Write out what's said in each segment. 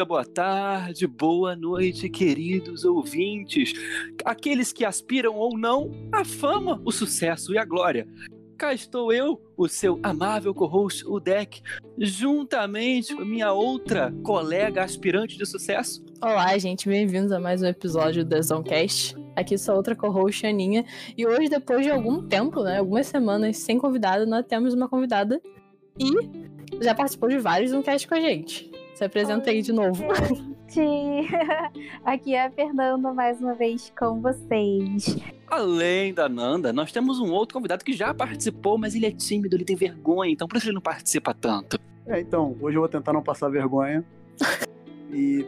dia, boa tarde, boa noite, queridos ouvintes. Aqueles que aspiram ou não à fama, o sucesso e a glória. Cá estou eu, o seu amável co-host, o Deck, juntamente com minha outra colega aspirante de sucesso. Olá, gente, bem-vindos a mais um episódio do Zoncast. Aqui sou outra co-host, Aninha. E hoje, depois de algum tempo, né, algumas semanas sem convidada, nós temos uma convidada e já participou de vários Zoncast com a gente. Se aí de novo. Gente. Aqui é a Fernanda mais uma vez com vocês. Além da Nanda, nós temos um outro convidado que já participou, mas ele é tímido, ele tem vergonha, então por isso ele não participa tanto. É, então, hoje eu vou tentar não passar vergonha. e.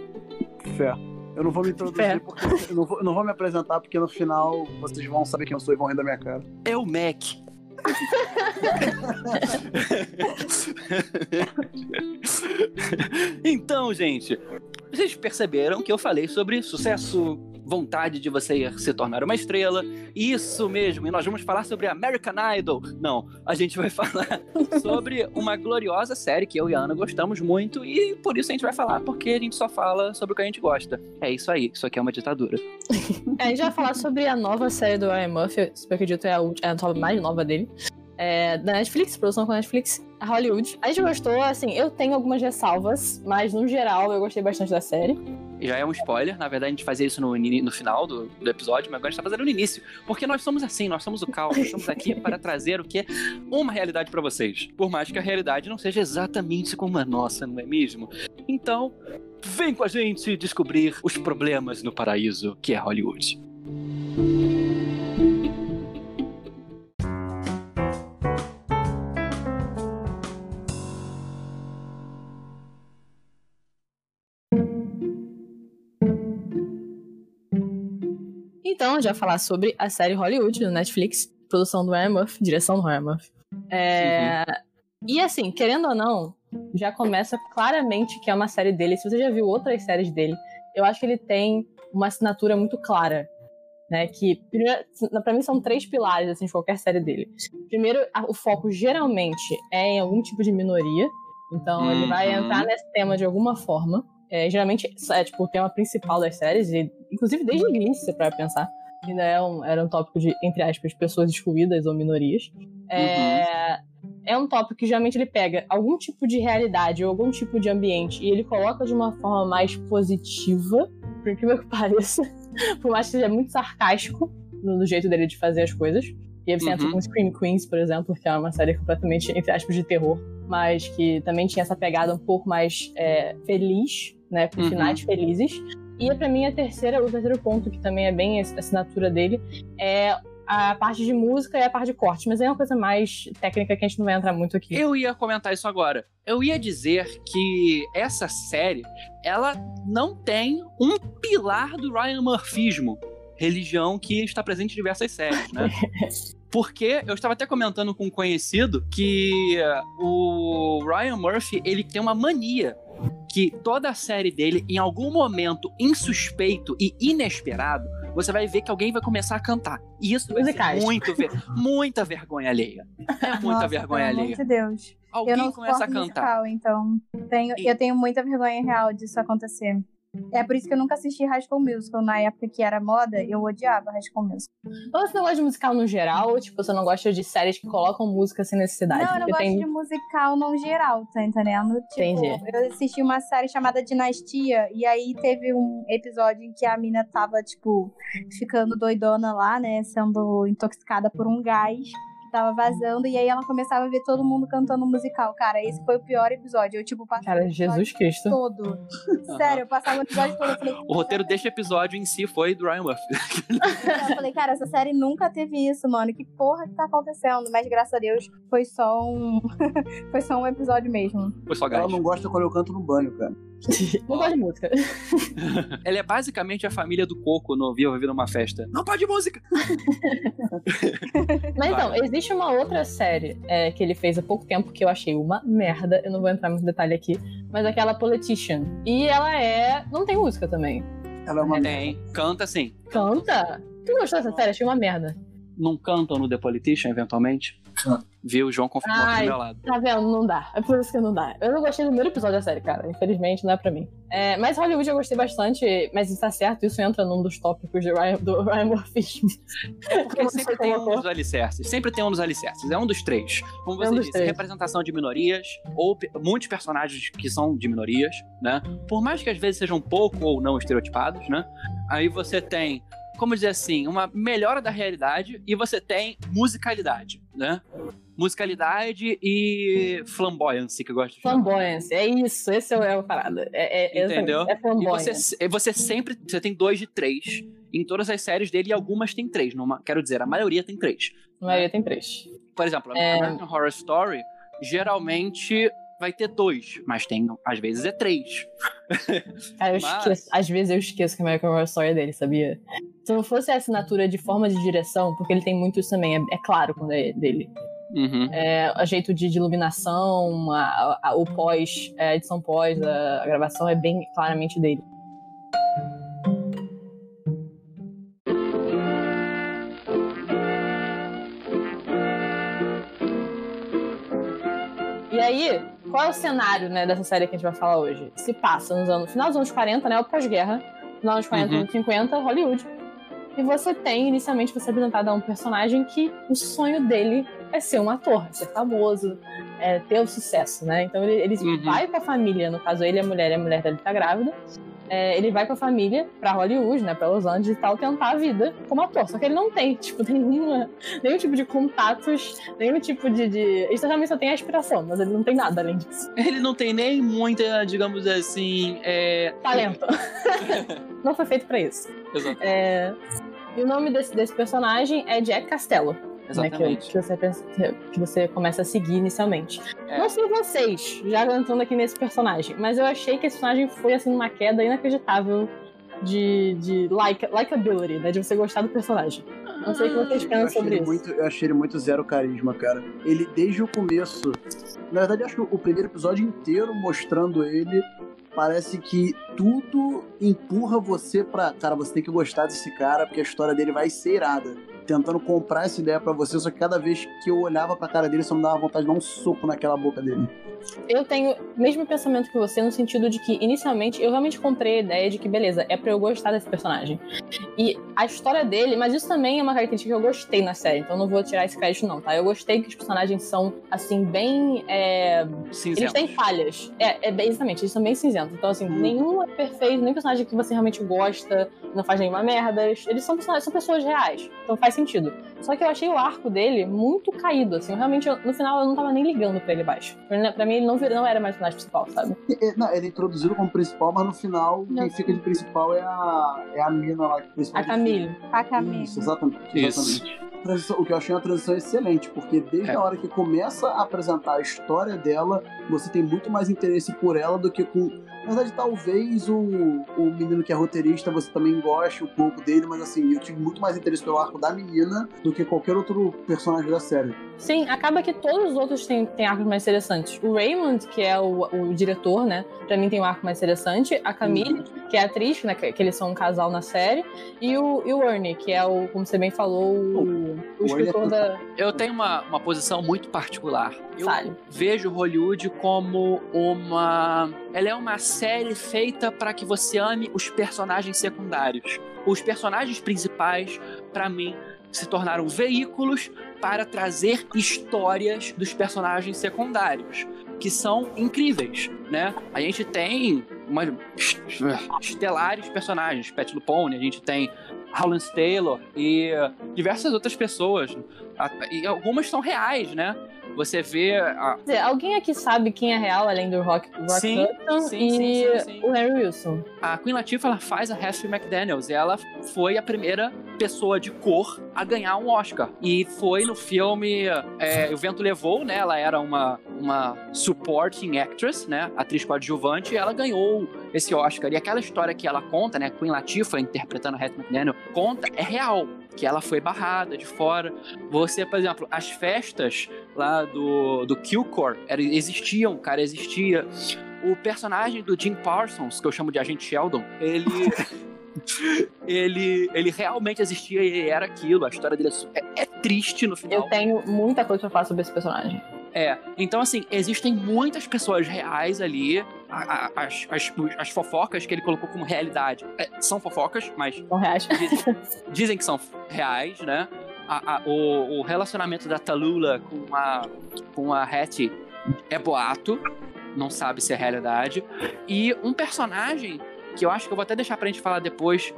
fé. Eu não vou me introduzir fé. porque. Eu não, vou, eu não vou me apresentar porque no final vocês vão saber quem eu sou e vão rir da minha cara. É o Mac. Então, gente, vocês perceberam que eu falei sobre sucesso, vontade de você se tornar uma estrela. Isso mesmo, e nós vamos falar sobre American Idol. Não, a gente vai falar sobre uma gloriosa série que eu e a Ana gostamos muito e por isso a gente vai falar, porque a gente só fala sobre o que a gente gosta. É isso aí, isso aqui é uma ditadura. É, a gente vai falar sobre a nova série do Ryan Murphy, se eu acredito é a, é a mais nova dele é, da Netflix, produção com a Netflix, Hollywood. A gente gostou, assim, eu tenho algumas ressalvas, mas no geral eu gostei bastante da série. Já é um spoiler, na verdade a gente fazia isso no, no final do, do, episódio, mas agora a gente tá fazendo no início. Porque nós somos assim, nós somos o caos, nós estamos aqui para trazer o que é uma realidade para vocês. Por mais que a realidade não seja exatamente como a nossa, não é mesmo? Então, vem com a gente descobrir os problemas no paraíso que é Hollywood. Então, já falar sobre a série Hollywood no Netflix, produção do Ryan Murphy, direção do Ryan Murphy. É... E assim, querendo ou não, já começa claramente que é uma série dele. Se você já viu outras séries dele, eu acho que ele tem uma assinatura muito clara. Né, que, para mim, são três pilares assim, de qualquer série dele. Primeiro, o foco geralmente é em algum tipo de minoria. Então, uhum. ele vai uhum. entrar nesse tema de alguma forma. É, geralmente é tipo o tema principal das séries, e, inclusive desde o início, para pensar. Ainda é um, era um tópico de, entre aspas, pessoas excluídas ou minorias. É, uhum. é um tópico que geralmente ele pega algum tipo de realidade ou algum tipo de ambiente e ele coloca de uma forma mais positiva, por incrível que pareça, por mais que seja muito sarcástico no, no jeito dele de fazer as coisas. E aí você uhum. entra com Scream Queens, por exemplo, que é uma série completamente, entre aspas, de terror, mas que também tinha essa pegada um pouco mais é, feliz né? Com uhum. finais felizes. E para mim a terceira, o terceiro ponto, que também é bem a assinatura dele, é a parte de música e a parte de corte, mas é uma coisa mais técnica que a gente não vai entrar muito aqui. Eu ia comentar isso agora. Eu ia dizer que essa série, ela não tem um pilar do Ryan Murphyismo, religião que está presente em diversas séries, né? Porque eu estava até comentando com um conhecido que o Ryan Murphy, ele tem uma mania que toda a série dele, em algum momento insuspeito e inesperado, você vai ver que alguém vai começar a cantar. E isso é muito ver muita vergonha alheia. É muita Nossa, vergonha pelo alheia. Amor de Deus. Alguém eu não começa a cantar. Musical, então tenho, eu tenho muita vergonha real disso acontecer. É por isso que eu nunca assisti High School Musical. Na época que era moda, eu odiava High School Musical. Ou você não gosta de musical no geral, ou tipo, você não gosta de séries que colocam música sem necessidade? Não, eu não gosto tem... de musical no geral, tá entendendo? Tipo, Entendi. eu assisti uma série chamada Dinastia, e aí teve um episódio em que a mina tava, tipo, ficando doidona lá, né? Sendo intoxicada por um gás tava vazando, e aí ela começava a ver todo mundo cantando musical. Cara, esse foi o pior episódio. Eu, tipo, passava Cara, Jesus Cristo. todo. Sério, eu passava o episódio todo. Falei, o roteiro deste episódio em si foi do Ryan Murphy. eu falei, cara, essa série nunca teve isso, mano. Que porra que tá acontecendo? Mas graças a Deus foi só um. foi só um episódio mesmo. Foi só gás. Ela não gosta quando eu canto no banho, cara. Não gosto de música. Ela é basicamente a família do Coco no Viva Vida numa Festa. Não pode música! Mas então, existe uma outra série é, que ele fez há pouco tempo que eu achei uma merda. Eu não vou entrar muito detalhe aqui. Mas aquela Politician. E ela é. Não tem música também. Ela é uma Tem. Canta sim. Canta? Tu gostou dessa série? Achei uma merda. Não cantam no The Politician, eventualmente? Ah. Viu? O João confirmou aqui do meu lado. Tá vendo? Não dá. É por isso que não dá. Eu não gostei do primeiro episódio da série, cara. Infelizmente, não é pra mim. É, mas Hollywood eu gostei bastante, mas está certo, isso entra num dos tópicos de Ryan, do Ryan Murphy. Porque você sempre tem um dos alicerces. Sempre tem um dos alicerces. É um dos três. Como você É um disse, três. representação de minorias, ou muitos personagens que são de minorias, né? Por mais que às vezes sejam pouco ou não estereotipados, né? Aí você tem, como dizer assim, uma melhora da realidade e você tem musicalidade, né? Musicalidade e flamboyance, que eu gosto de. Flamboyance, é isso, esse é o, é parada. É, é, Entendeu? É E flamboyance. você, e você sempre você tem dois de três em todas as séries dele e algumas tem três. Numa, quero dizer, a maioria tem três. A maioria tem três. Por exemplo, É. American Horror Story geralmente vai ter dois, mas tem, às vezes, é três. Cara, eu Mas- esqueço. Às vezes eu esqueço que American Horror Story é dele, sabia? Se não fosse a assinatura de forma de direção, porque ele tem muito isso também, é, é claro quando é dele. Uhum. É, o jeito de, de iluminação, a- a- o pós, a edição pós, a, a gravação é bem claramente dele. E aí, qual é o cenário né, dessa série que a gente vai falar hoje? Se passa nos anos, final dos anos 40, né? O pós-guerra, final dos anos 40, Uhum. anos 50, Hollywood. E você tem, inicialmente, você é apresentado a um personagem que o sonho dele é ser um ator, ser famoso, é, ter o sucesso, né? Então ele, ele Uhum. vai com a família, no caso ele é a mulher e a mulher dele tá grávida. É, ele vai com a família pra Hollywood, né, pra Los Angeles e tal, tentar a vida como ator. Só que ele não tem, tipo, nenhuma, nenhum tipo de contatos, nenhum tipo de. de... Ele realmente só tem aspiração, mas ele não tem nada além disso. Ele não tem nem muita, digamos assim, é... Talento. não foi feito pra isso. Exato- É, E o nome desse, desse personagem é Jack Castello. Né, que, que você pensa- que você começa a seguir inicialmente. É. Não sei vocês, já entrando aqui nesse personagem, mas eu achei que esse personagem foi assim uma queda inacreditável de, de like, likability, né? De você gostar do personagem. Não sei o que vocês Eu pensam achei, sobre isso. muito, eu achei ele muito zero carisma, cara. Ele, desde o começo. Na verdade, acho que o primeiro episódio inteiro mostrando ele. Parece que tudo empurra você pra. Cara, você tem que gostar desse cara, porque a história dele vai ser irada. Tentando comprar essa ideia pra você, só que cada vez que eu olhava pra cara dele, só me dava vontade de dar um soco naquela boca dele. Eu tenho o mesmo pensamento que você, no sentido de que, inicialmente, eu realmente comprei a ideia de que, beleza, é pra eu gostar desse personagem. E a história dele, mas isso também é uma característica que eu gostei na série, então não vou tirar esse crédito, não, tá? Eu gostei que os personagens são, assim, bem. é, Cinzentos. Eles têm falhas. É, é bem- exatamente, eles são bem cinzentos. Então, assim, Uhum. nenhum é perfeito, nenhum personagem que você realmente gosta, não faz nenhuma merda. Eles são, personagens, são pessoas reais. Então faz sentido. Só que eu achei o arco dele muito caído, assim. Eu realmente, eu- no final, eu não tava nem ligando pra ele baixo. Pra, pra mim, ele não, não era mais o personagem principal, sabe? Não, ele é introduzido como principal, mas no final, Não. quem fica de principal é a, é a mina lá. A Camille. A Camille. Isso, exatamente. Isso. exatamente. Transição- o que eu achei uma transição excelente, porque desde É. a hora que começa a apresentar a história dela, você tem muito mais interesse por ela do que com. Na verdade, talvez o, o menino que é roteirista você também goste um pouco dele, mas assim, eu tive muito mais interesse pelo arco da menina do que qualquer outro personagem da série. Sim, acaba que todos os outros têm, têm arcos mais interessantes. O Raymond, que é o, o diretor, né? Pra mim tem um arco mais interessante. A Camille, que é a atriz, né? Que, que eles são um casal na série. E o, e o Ernie, que é o, como você bem falou, o, o O escritor é da. Eu tenho uma, uma posição muito particular. Eu Fale. vejo Hollywood como uma. Ela é uma série feita para que você ame os personagens secundários. Os personagens principais, pra mim, se tornaram veículos para trazer histórias dos personagens secundários, que são incríveis, né? A gente tem umas estelares personagens, Pat Lupone, a gente tem Howland Taylor e diversas outras pessoas. E algumas são reais, né? Você vê a, dizer, alguém aqui sabe quem é real, além do Rock, Rock Sim, Hudson sim, e sim, sim, sim. o Harry Wilson. a Queen Latifah ela faz a Hattie McDaniels e ela foi a primeira pessoa de cor a ganhar um Oscar. E foi no filme é, O Vento Levou, né? Ela era uma, uma supporting actress, né? Atriz coadjuvante, e ela ganhou esse Oscar. E aquela história que ela conta, né? Queen Latifah interpretando a Hattie McDaniel, conta, é real. Que ela foi barrada de fora. Você, por exemplo, as festas lá do, do Killcore era, existiam, cara, existia. O personagem do Jim Parsons, que eu chamo de Agente Sheldon, ele. ele, ele realmente existia e era aquilo. A história dele é, é, é triste no final. Eu tenho muita coisa pra falar sobre esse personagem. É, então assim, existem muitas pessoas reais ali. A- a- As, as, as fofocas que ele colocou como realidade é, são fofocas, mas São reais. dizem, dizem que são reais, né? A- a- o, o relacionamento da Talula com a, com a Hattie é boato, não sabe se é realidade. E um personagem que eu acho que eu vou até deixar pra gente falar depois,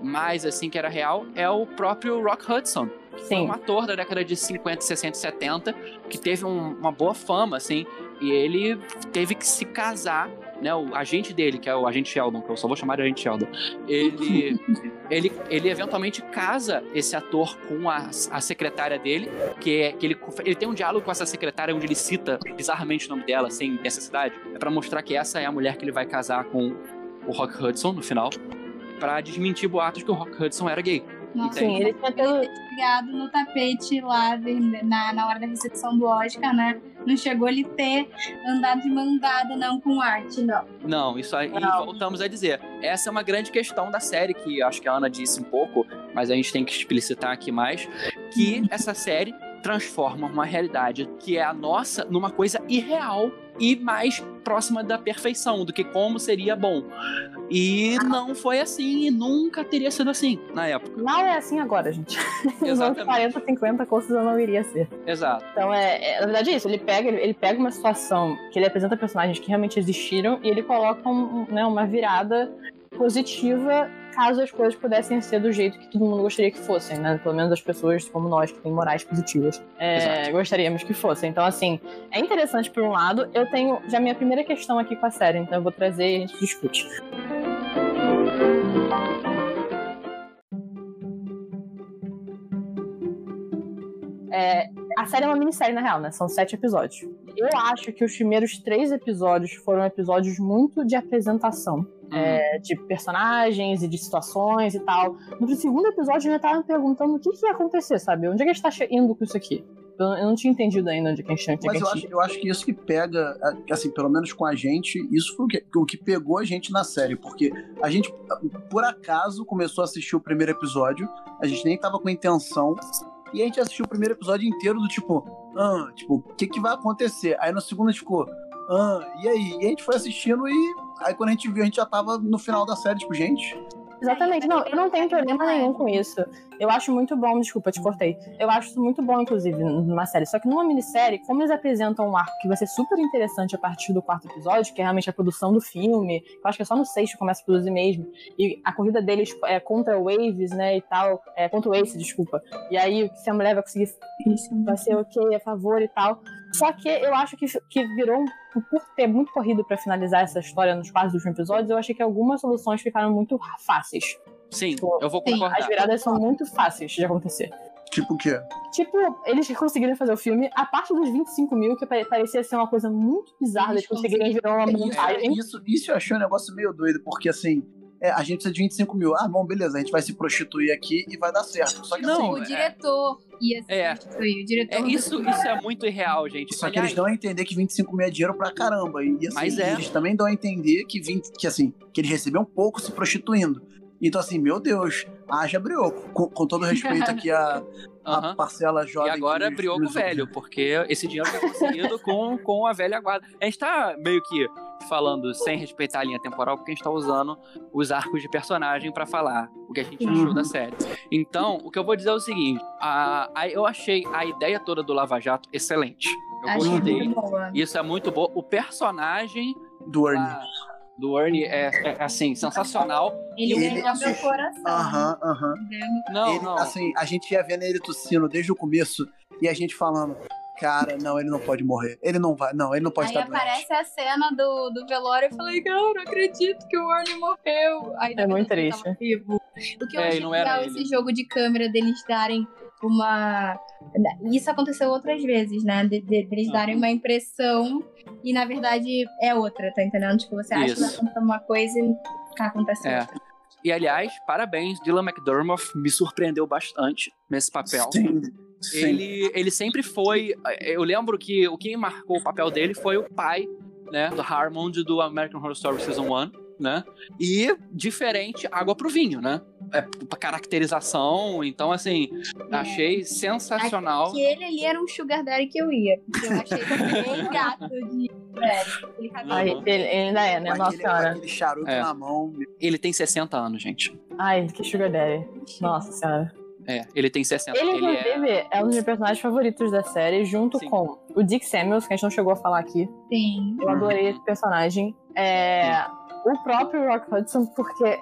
mais assim, que era real, é o próprio Rock Hudson. Foi Sim. um ator da década de 50, 60 e 70 que teve um- uma boa fama, assim, e ele teve que se casar, né? O agente dele, que é o agente Sheldon, que eu só vou chamar de agente Sheldon, ele, ele, ele eventualmente casa esse ator com a, a secretária dele, que, é, que ele, ele tem um diálogo com essa secretária onde ele cita bizarramente o nome dela, sem necessidade, é pra mostrar que essa é a mulher que ele vai casar com o Rock Hudson no final, pra desmentir boatos que o Rock Hudson era gay. Nossa, Sim, ele tinha todo. ligado no tapete lá na, na hora da recepção do Oscar, né? Não chegou ele ter andado de mão dada, não, com arte, não. Não, isso aí Não. voltamos a dizer. Essa é uma grande questão da série, que acho que a Ana disse um pouco, mas a gente tem que explicitar aqui mais, que essa série transforma uma realidade que é a nossa numa coisa irreal e mais próxima da perfeição, do que como seria bom. E não foi assim, e nunca teria sido assim na época. Não é assim agora, gente. Nos anos Exatamente. 40, 50, com certeza não iria ser. Exato. Então, é, é- na verdade, é isso. Ele pega, ele, ele pega uma situação que ele apresenta personagens que realmente existiram e ele coloca um- né, uma virada positiva caso as coisas pudessem ser do jeito que todo mundo gostaria que fossem, né? Pelo menos as pessoas como nós, que têm morais positivas, é, gostaríamos que fossem. Então, assim, é interessante por um lado. Eu tenho já minha primeira questão aqui com a série, então eu vou trazer e a gente discute. É, a série é uma minissérie, na real, né? São sete episódios. Eu acho que os primeiros três episódios foram episódios muito de apresentação. é, de personagens e de situações e tal. No segundo episódio eu já tava me perguntando o que, que ia acontecer, sabe? Onde é que a gente tá indo com isso aqui? Eu, não tinha entendido ainda onde é que a gente onde é Mas que eu acho, gente... eu acho que isso que pega, assim, pelo menos com a gente, isso foi o que, o que pegou a gente na série, porque a gente, por acaso, começou a assistir o primeiro episódio, a gente nem tava com intenção, e a gente assistiu o primeiro episódio inteiro do tipo, ah, tipo, o que que vai acontecer? Aí no segundo ficou, ah, e aí? E a gente foi assistindo e aí quando a gente viu, a gente já tava no final da série, tipo, gente, Exatamente, não, eu não tenho problema nenhum com isso. Eu acho muito bom, desculpa, te cortei. Eu acho isso muito bom, inclusive, numa série. Só que numa minissérie, como eles apresentam um arco que vai ser super interessante a partir do quarto episódio, que é realmente a produção do filme, eu acho que é só no sexto que começa a produzir mesmo, e a corrida deles é contra o Waves, né, e tal, é contra o Ace, desculpa. E aí, se a mulher vai conseguir vai ser ok, a favor e tal. Só que eu acho que, que virou um. Por ter muito corrido pra finalizar essa história nos quase últimos episódios, eu achei que algumas soluções ficaram muito fáceis. Sim, eu vou concordar. As viradas são muito fáceis de acontecer. tipo o quê? Tipo, eles conseguiram fazer o filme, a parte dos 25 mil, que pare- parecia ser uma coisa muito bizarra, eles Eles conseguirem virar uma É, montagem. isso, isso eu achei um negócio meio doido, porque assim, é, a gente precisa de 25 mil. Ah, bom, beleza, a gente vai se prostituir aqui e vai dar certo. Só que Não, assim, o diretor ia se É. substituir. O diretor É, isso, isso é muito irreal, gente. Só que Aliás, eles dão a entender que 25 mil é dinheiro pra caramba. E assim, Mas é. eles também dão a entender que, 20, que assim, que eles receberam pouco se prostituindo. Então, assim, meu Deus, haja brioco. Com, com todo respeito aqui a, a parcela E jovem. agora que- brioco que- velho, porque esse dinheiro foi conseguido com, com a velha guarda. A gente tá meio que falando sem respeitar a linha temporal, porque a gente tá usando os arcos de personagem pra falar o que a gente achou Uhum. da série. Então, o que eu vou dizer é o seguinte: a, a- eu achei a ideia toda do Lava Jato excelente. Eu gostei. Isso é muito bom. O personagem Do Ernie. Do Ernie é, é, assim, sensacional. Ele Ele- ganhou meu coração. Aham, aham. Ganhou- Não, Ele, não. Assim, a gente ia vendo ele tossindo desde o começo e a gente falando, cara, não, ele não pode morrer. Ele não vai, não, ele não pode Aí estar doente. aparece a cena do, do velório e eu falei, não, não acredito que o Ernie morreu. Aí, É muito triste. vivo. O que eu É, e achei legal ele. esse jogo de câmera deles darem uma. Isso aconteceu outras vezes, né? De, de- deles Uhum. darem uma impressão e na verdade é outra, tá entendendo? Tipo, você acha que vai Isso. acontecer uma coisa e tá acontecendo É. outra. E aliás, parabéns, Dylan McDermott me surpreendeu bastante nesse papel. Sim, sim. Ele, ele sempre foi. Eu lembro que o que marcou o papel dele foi o pai, né, do Harmond do American Horror Story Season 1. Né? E diferente água pro vinho, né? É pra caracterização, então assim, achei sensacional. Que ele ali era um sugar daddy que eu ia. Porque eu achei ele bem gato de. Ele Ai, ele, ele ainda é, né? Nossa aquele, senhora. aquele charuto É. na mão. Ele tem 60 anos, gente. Ai, que sugar daddy. Nossa senhora. É, ele tem 60. Ele, é... inclusive, é... um dos meus personagens favoritos da série, junto Sim. com o Dick Samuels, que a gente não chegou a falar aqui. Sim. Eu adorei esse personagem. É, o próprio Rock Hudson, porque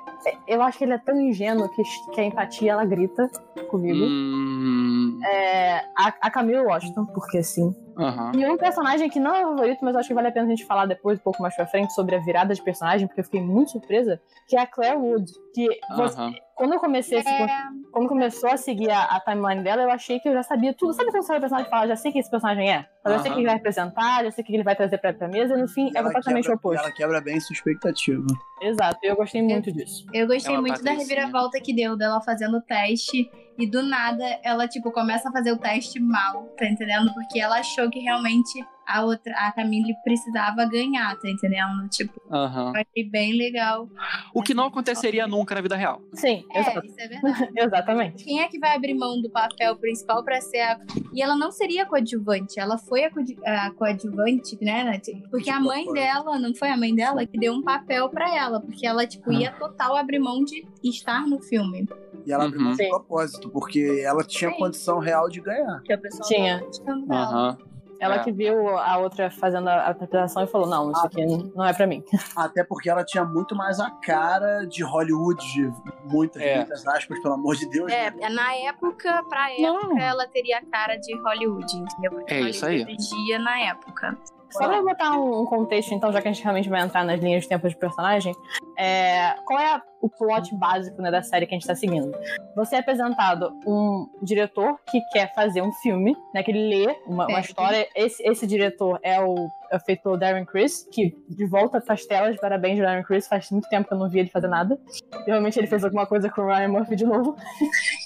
eu acho que ele é tão ingênuo que, que a empatia ela grita comigo. Hum... É, a, a Camille Washington, porque sim. Aham. E um personagem que não é o favorito, mas eu acho que vale a pena a gente falar depois, um pouco mais pra frente, sobre a virada de personagem, porque eu fiquei muito surpresa, que é a Claire Wood. Que você- Aham. quando eu comecei É, quando começou a seguir a, a timeline dela, eu achei que eu já sabia tudo. Sabe quando você olha o personagem e fala, já sei quem esse personagem é? Eu já sei o que ele vai representar, já sei o que ele vai trazer pra, pra mesa, e no fim E é ela completamente o quebra- oposto. Ela quebra bem sua expectativa. Exato, e eu gostei muito disso. Eu gostei É muito da patricinha. reviravolta que deu dela fazendo o teste. E do nada ela, tipo, começa a fazer o teste mal, tá entendendo? Porque ela achou que realmente a outra, a Camille precisava ganhar, tá entendendo? Tipo, eu achei bem legal. O que não aconteceria nunca na vida real. Sim, É, exato- isso é verdade. exatamente. Quem é que vai abrir mão do papel principal pra ser a. E ela não seria coadjuvante, ela foi a, coadju- a coadjuvante, né? Nath? Porque a mãe dela, não foi a mãe dela que deu um papel pra ela, porque ela, tipo, ia total abrir mão de estar no filme. E ela abriu Uhum. mão de propósito, porque ela tinha Sim. condição real de ganhar. Que a pessoa Tinha. Aham. Ela É. que viu a outra fazendo a interpretação e falou: Não, isso aqui não é pra mim. Até porque ela tinha muito mais a cara de Hollywood, de muitas, É. muitas aspas, pelo amor de Deus. É, na época, pra época, Não. ela teria a cara de Hollywood, entendeu? Porque É Hollywood isso aí. exigia na época. Só pra botar um, contexto, então, já que a gente realmente vai entrar nas linhas de tempo de personagem, é, qual é a- o plot básico né, da série que a gente tá seguindo? Você é apresentado um diretor que quer fazer um filme, né, que ele lê uma, uma história. Esse, esse diretor é o, é feito pelo Darren Criss, que de volta faz telas, parabéns, Darren Criss, faz muito tempo que eu não vi ele fazer nada. Realmente ele fez alguma coisa com o Ryan Murphy de novo.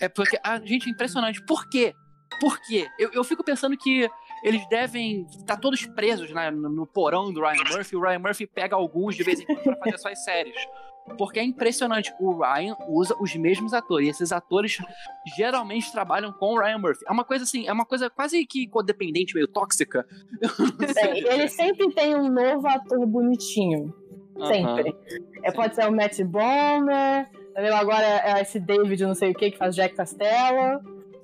É porque, a gente, é impressionante. Por quê? Por quê? Eu, eu fico pensando que eles devem estar todos presos né, no, porão do Ryan Murphy. O Ryan Murphy pega alguns de vez em quando pra fazer suas séries. Porque é impressionante. O Ryan usa os mesmos atores. E esses atores geralmente trabalham com o Ryan Murphy. É uma coisa assim, é uma coisa quase que codependente, meio tóxica. É, ele sempre tem um novo ator bonitinho. Sempre. É, pode ser o Matt Bomer, agora é esse David não sei o que que faz Jack Costello.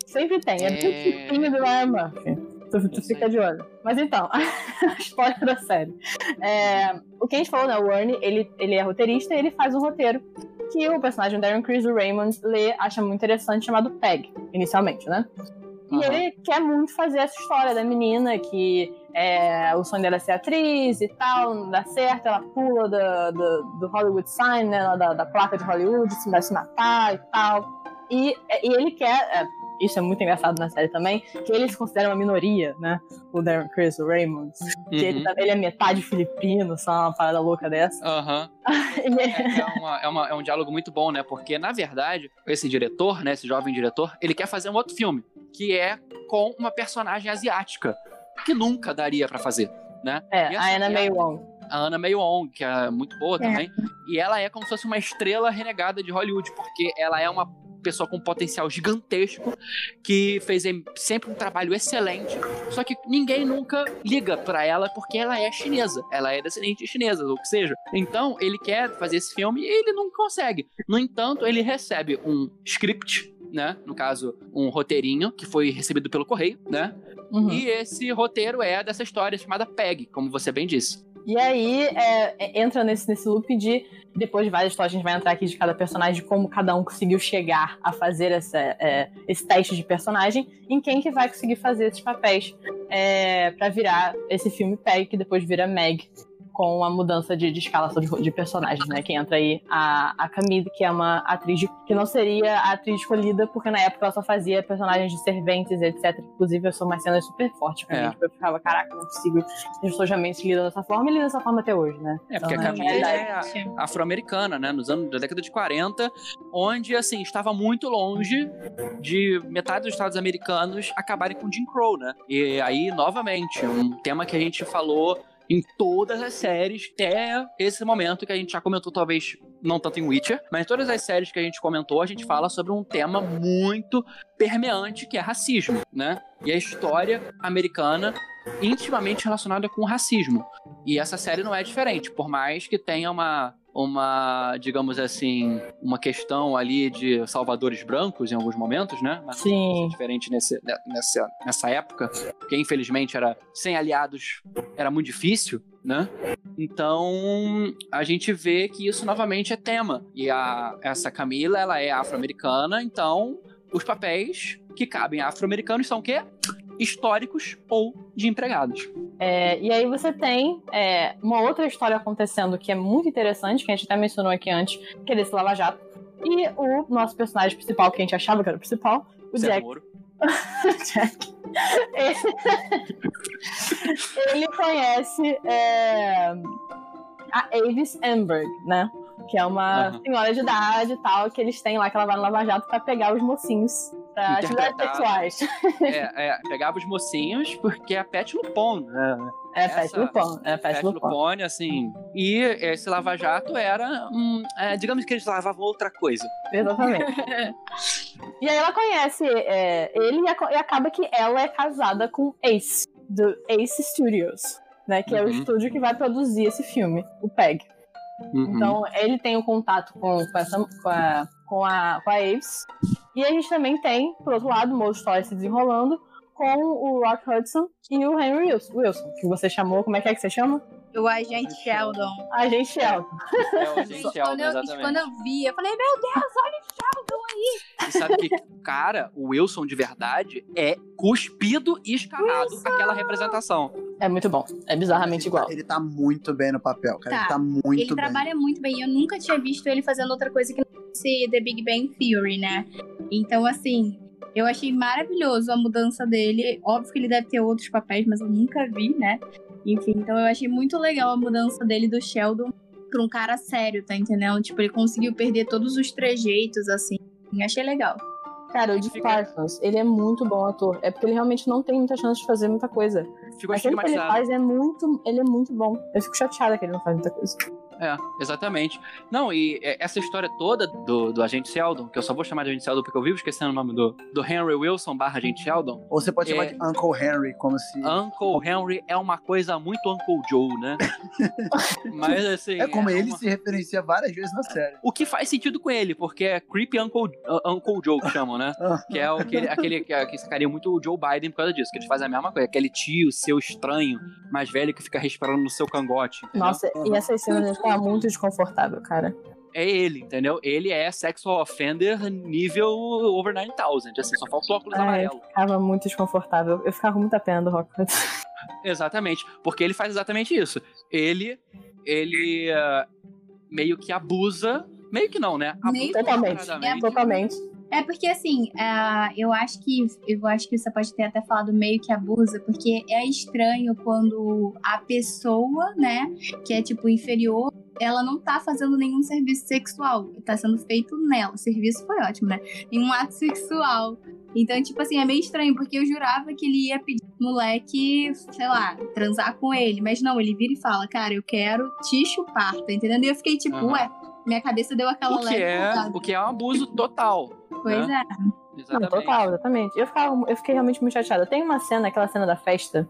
Sempre tem. É, É. do Ryan Murphy. Tu, tu fica de olho. Mas então, a história da série. É, o que a gente falou, né? O Ernie, ele, ele é roteirista e ele faz um roteiro que o personagem Darren Criss, o Raymond, lê, acha muito interessante, chamado Peg, inicialmente, né? E Aham. ele quer muito fazer essa história da menina que é, o sonho dela é ser atriz e tal, não dá certo, ela pula do, do, do Hollywood sign, né, da, da placa de Hollywood, se vai se matar e tal. E, e ele quer, é, isso é muito engraçado na série também, que ele se considera uma minoria, né? O Darren Criss, o Raymond. Que ele, Uhum. também- ele é metade filipino, só uma parada louca dessa. Aham. Ele é- É, uma- é uma- é um diálogo muito bom, né? Porque, na verdade, esse diretor, né? Esse jovem diretor, ele quer fazer um outro filme, que é com uma personagem asiática, que nunca daria pra fazer, né? É, E a Anna May Wong. A Anna May Wong, que é muito boa É. também. E ela é como se fosse uma estrela renegada de Hollywood, porque ela é uma pessoa com potencial gigantesco, que fez em- sempre um trabalho excelente, só que ninguém nunca liga pra ela porque ela é chinesa, ela é descendente de chinesa, ou o que seja. Então, ele quer fazer esse filme e ele não consegue. No entanto, ele recebe um script, né? No caso, um roteirinho que foi recebido pelo correio, né? Uhum. E esse roteiro é dessa história chamada Peg, como você bem disse. E aí é, é, entra nesse, nesse loop de, depois de várias histórias, a gente vai entrar aqui de cada personagem, de como cada um conseguiu chegar a fazer essa, é, esse teste de personagem, em quem que vai conseguir fazer esses papéis é, para virar esse filme Peg, que depois vira Meg, com a mudança de, de escalação de, de personagens, né? Quem entra aí a, a Camille, que é uma atriz de- que não seria a atriz escolhida, porque na época ela só fazia personagens de serventes, etc. Inclusive, eu sou uma cena super forte pra É. mim. Tipo, eu ficava, caraca, não consigo. As pessoas realmente lidam dessa forma e lidam dessa forma até hoje, né? É, porque Então, a Camille é a- afro-americana, né? Nos anos da década de 40, onde, assim, estava muito longe de metade dos estados americanos acabarem com Jim Crow, né? E aí, novamente, um tema que a gente falou Em todas as séries, até esse momento que a gente já comentou, talvez não tanto em Witcher, mas em todas as séries que a gente comentou, a gente fala sobre um tema muito permeante, que é racismo, né? E a história americana intimamente relacionada com o racismo. E essa série não é diferente, por mais que tenha uma uma, digamos assim, uma questão ali de salvadores brancos em alguns momentos, né? Mas Sim. diferente nesse, nessa, nessa época, que infelizmente era sem aliados, era muito difícil, né? Então a gente vê que isso novamente é tema. E a, essa Camila, ela é afro-americana, então os papéis que cabem afro-americanos são o quê? históricos ou de empregados. É, e aí você tem é, uma outra história acontecendo que é muito interessante, que a gente até mencionou aqui antes, que é desse Lava Jato. E o nosso personagem principal, que a gente achava que era o principal, o Zé Jack. Moro. Jack. Ele, conhece é, a Avis Amberg, né? Que é uma uhum. senhora de idade e tal, que eles têm lá, que ela vai no Lava Jato pra pegar os mocinhos pra atividades sexuais. É, é, pegava os mocinhos porque é a Pet Lupon, né? É, Essa, Pet Lupon. É, Pet, Pet Lupon. Lupon, assim. E esse lava-jato era, hum, é, digamos que eles lavavam outra coisa. Exatamente. e aí ela conhece é, ele e acaba que ela é casada com Ace, do Ace Studios, né? Que uhum. é o uhum. estúdio que vai produzir esse filme, o PEG. Uhum. Então, ele tem o um contato com, com, essa, com, a, com, a, com a Aves. E a gente também tem, por outro lado, uma história se desenrolando com o Rock Hudson e o Henry Wilson, que você chamou, como é que é que você chama? O agente Sheldon. Agente Sheldon. É, o agente Sheldon, quando, eu, quando eu vi, eu falei, meu Deus, olha o Sheldon aí. E sabe que, cara, o Wilson de verdade é cuspido e escarrado Wilson. aquela representação. É muito bom. É bizarramente ele igual. Tá, ele tá muito bem no papel, cara. Tá. Ele tá muito ele bem. Ele trabalha muito bem. Eu nunca tinha visto ele fazendo outra coisa que não fosse The Big Bang Theory, né? Então, assim, eu achei maravilhoso a mudança dele. Óbvio que ele deve ter outros papéis, mas eu nunca vi, né? Enfim, então eu achei muito legal a mudança dele do Sheldon pra um cara sério, tá entendendo? Tipo, ele conseguiu perder todos os trejeitos, assim. Achei legal. Cara, o Dick Parsons, ele é muito bom ator. É porque ele realmente não tem muita chance de fazer muita coisa. Ficou Mas que ele faz é muito, ele é muito bom. Eu fico chateada que ele não faz muita coisa. É, exatamente. Não, e é, essa história toda do, do Agente Sheldon, que eu só vou chamar de Agente Sheldon porque eu vivo esquecendo o nome do, do Henry Wilson barra Agente Sheldon. Ou você pode é... chamar de Uncle Henry, como se... Uncle Henry é uma coisa muito Uncle Joe, né? Mas assim... É como é ele uma... se referencia várias vezes na série. O que faz sentido com ele, porque é Creepy Uncle, uh, Uncle Joe que chamam, né? que é aquele, aquele que, que sacaria muito o Joe Biden por causa disso, que eles fazem a mesma coisa. Aquele tio seu estranho, mais velho, que fica respirando no seu cangote. Entendeu? Nossa, uhum. e essas cenas ficam muito desconfortáveis insuportável, cara. É ele, entendeu? Ele é sexual offender nível over 9000, assim, só falta o óculos é, amarelo. Eu ficava muito desconfortável. Eu ficava com muita pena do Rockford. exatamente, porque ele faz exatamente isso. Ele, ele uh, meio que abusa, meio que não, né? Abusa totalmente, é, totalmente. É porque assim, uh, eu acho que eu acho que você pode ter até falado meio que abusa, porque é estranho quando a pessoa, né, que é tipo inferior, ela não tá fazendo nenhum serviço sexual, tá sendo feito nela. O serviço foi ótimo, né? Em um ato sexual. Então, tipo assim, é meio estranho, porque eu jurava que ele ia pedir moleque, sei lá, transar com ele. Mas não, ele vira e fala, cara, eu quero te chupar, tá entendendo? E eu fiquei tipo, uhum. ué, minha cabeça deu aquela o que leve. É, o que é um abuso total. Pois né? é. Exatamente. Não, total, exatamente. Eu, ficava, eu fiquei realmente muito chateada. Tem uma cena, aquela cena da festa,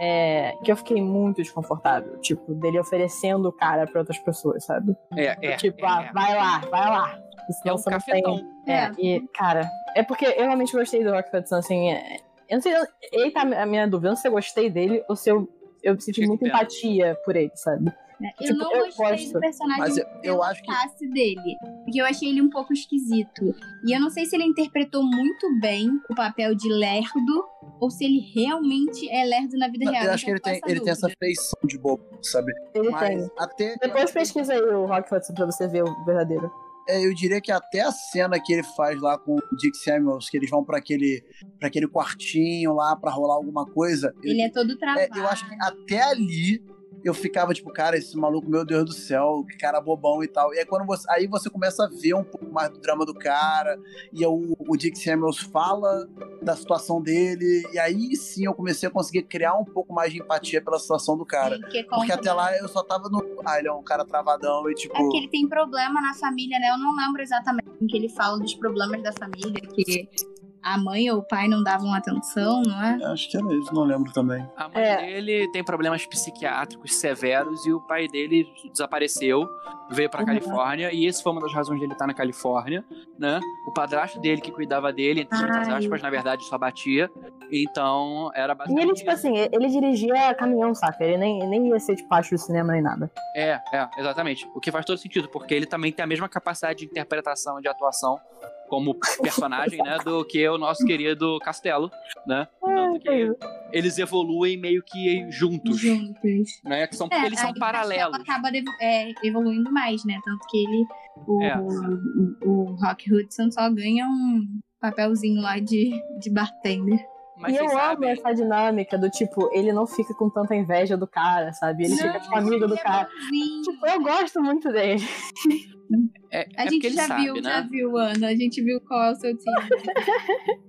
é, que eu fiquei muito desconfortável. Tipo, dele oferecendo o cara pra outras pessoas, sabe? É, é. Tipo, é, ah, é. vai lá, vai lá. É um cafetão. Tem... É, e, cara, é porque eu realmente gostei do Rock Hudson, assim. É... Eu não sei, ele tá a minha dúvida, não sei se eu gostei dele ou se eu, eu senti muita empatia por ele, sabe? Né? Eu tipo, não eu gostei gosto. do personagem eu, eu acho que... dele. Porque eu achei ele um pouco esquisito. E eu não sei se ele interpretou muito bem o papel de lerdo ou se ele realmente é lerdo na vida não, real. Eu acho que ele tem, ele tem essa feição de bobo, sabe? Ele Mas tem. Até... Depois pesquisa aí o Rock Hudson pra você ver o verdadeiro. É, eu diria que até a cena que ele faz lá com o Dick Samuels, que eles vão para aquele, pra aquele quartinho lá para rolar alguma coisa. Ele, ele é todo travado. É, eu acho que até ali eu ficava tipo, cara, esse maluco, meu Deus do céu, que cara bobão e tal. E aí, quando você, aí você começa a ver um pouco mais do drama do cara, e o, o Dick Samuels fala da situação dele, e aí sim eu comecei a conseguir criar um pouco mais de empatia pela situação do cara. Porque, Porque até lá eu só tava no. Ah, ele é um cara travadão e tipo. É porque ele tem problema na família, né? Eu não lembro exatamente em que ele fala dos problemas da família, que a mãe ou o pai não davam atenção, não é? Acho que era isso, não lembro também. A mãe É. dele tem problemas psiquiátricos severos e o pai dele desapareceu, veio pra Uhum. Califórnia e isso foi uma das razões dele estar na Califórnia, né? O padrasto dele que cuidava dele, entre muitas Ai. aspas, na verdade só batia. Então era E basicamente. ele, tipo assim, ele dirigia caminhão, saca? Ele nem, nem ia ser, tipo, astro do cinema nem nada. É, é, exatamente. O que faz todo sentido, porque ele também tem a mesma capacidade de interpretação e de atuação como personagem, né, do que o nosso querido Castelo, né? Tanto que eles evoluem meio que juntos, Juntos. né? Que são, É, eles são paralelos. Acaba é, evoluindo mais, né? Tanto que ele, o, É. o, o Rock Hudson só ganha um papelzinho lá de, de bartender. Mas e eu vocês amo sabem, essa dinâmica do tipo, ele não fica com tanta inveja do cara, sabe? Ele fica, tipo, amigo do é cara. bonzinho. Tipo, eu gosto muito dele. é, A é gente já sabe, viu, né? já viu, Ana. A gente viu qual é o seu time.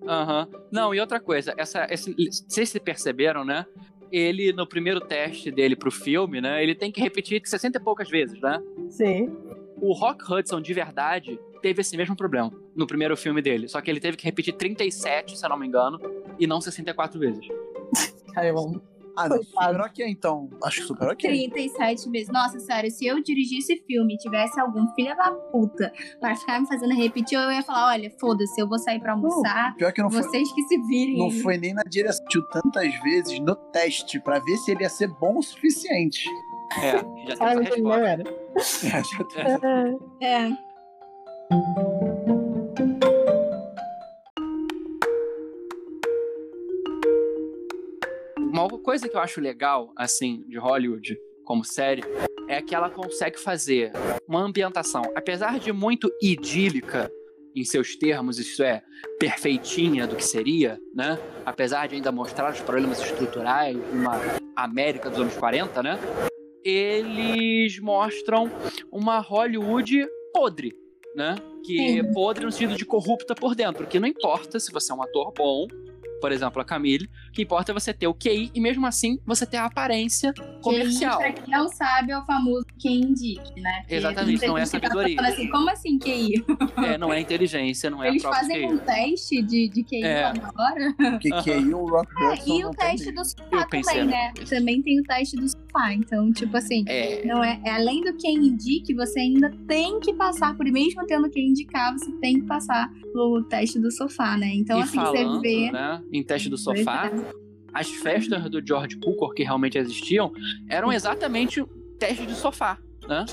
Aham. Não, e outra coisa, essa, esse, vocês se perceberam, né? Ele, no primeiro teste dele pro filme, né? Ele tem que repetir 60 e poucas vezes, né? Sim. O Rock Hudson, de verdade, teve esse mesmo problema no primeiro filme dele. Só que ele teve que repetir 37, se eu não me engano, e não 64 vezes. Cara, eu amo. Ah, não, super ok então. Acho que super ok. 37 vezes. Nossa, sério, se eu dirigisse filme e tivesse algum filho da puta para ficar me fazendo repetir, eu ia falar: olha, foda-se, eu vou sair pra almoçar. Pior que não foi, Vocês que se virem. não aí." foi nem na direção tantas vezes no teste pra ver se ele ia ser bom o suficiente. É, já tem Ah, essa resposta. era. É, já tem- É. Uma coisa que eu acho legal, assim, de Hollywood como série, é que ela consegue fazer uma ambientação, apesar de muito idílica em seus termos, isso é, perfeitinha do que seria, né? Apesar de ainda mostrar os problemas estruturais de uma América dos anos 40, né? Eles mostram uma Hollywood podre, né? Que é podre no sentido de corrupta por dentro, que não importa se você é um ator bom, por exemplo, a Camille, o que importa é você ter o QI e mesmo assim você ter a aparência comercial. QI, pra quem não sabe, é o famoso QI indique, né? Porque Exatamente, não é tá sabedoria. falando assim, como assim QI? É, não é inteligência, não é Eles a própria fazem QI. um teste de, de QI É. Porque que aí o Rock É, Hudson e o teste do sofá também, né? Também tem o teste do sofá. Então, tipo assim, É, não é, é além do quem indique, você ainda tem que passar por mesmo tendo quem indicar, você tem que passar pelo teste do sofá, né? Então, e assim, falando, você vê. né, em teste do Pois sofá, é. as festas do George Cukor que realmente existiam eram exatamente teste de sofá, né?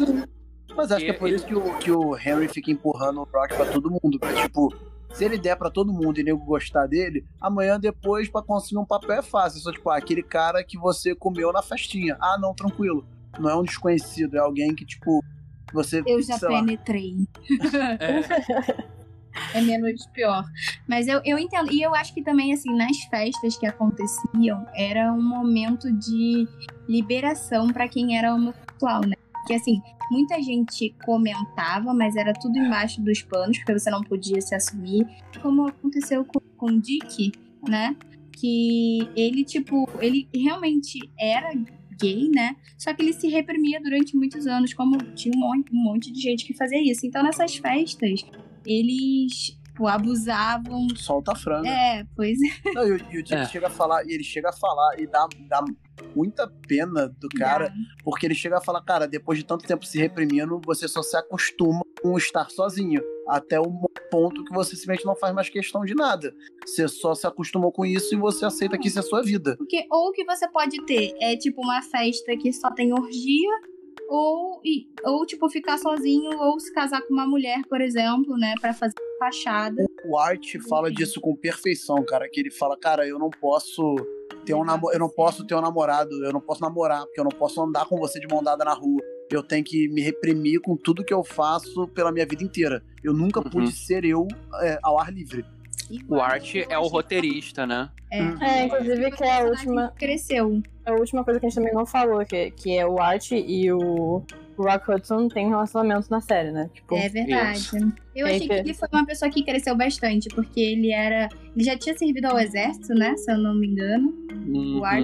Mas acho que é por E- isso que o, que o Henry fica empurrando o Rock pra todo mundo. Porque, tipo, se ele der pra todo mundo e nego gostar dele, amanhã depois pra conseguir um papel é fácil. Só, tipo, ah, aquele cara que você comeu na festinha. Ah, não, tranquilo. Não é um desconhecido, é alguém que, tipo, você. Eu já penetrei. É, É menos pior. Mas eu, eu entendo. E eu acho que também, assim, nas festas que aconteciam, era um momento de liberação pra quem era homossexual, né? Que, assim, muita gente comentava, mas era tudo embaixo dos panos, porque você não podia se assumir. Como aconteceu com, com o Dick, né? Que ele, tipo, ele realmente era gay, né? Só que ele se reprimia durante muitos anos, como tinha um monte, um monte de gente que fazia isso. Então, nessas festas, eles tipo, abusavam. Solta a franga. É, pois é. Não, e, o- e o Dick É. chega a falar, e ele chega a falar e dá, dá muita pena do cara, porque ele chega a falar, cara, depois de tanto tempo se reprimindo, você só se acostuma com estar sozinho. Até o ponto que você simplesmente não faz mais questão de nada. Você só se acostumou com isso e você aceita que isso é a sua vida. Porque ou o que você pode ter é tipo uma festa que só tem orgia, ou, ou tipo ficar sozinho, ou se casar com uma mulher, por exemplo, né, Pra fazer fachada. O Art fala disso com perfeição, cara. Que ele fala, cara, eu não posso ter um eu não posso ter um namorado, eu não posso namorar, porque eu não posso andar com você de mão dada na rua. Eu tenho que me reprimir com tudo que eu faço pela minha vida inteira. Eu nunca Uhum. pude ser eu é, ao ar livre. O Art é o roteirista, né? É, É, inclusive que é a última, Cresceu. a última coisa que a gente também não falou, que, que é o Art e o o Rock Hudson têm um relacionamento na série, né? Tipo, É verdade. Isso. Eu Tem achei que- que ele foi uma pessoa que cresceu bastante, porque ele era. Ele já tinha servido ao exército, né? Se eu não me engano. Uhum. O Art.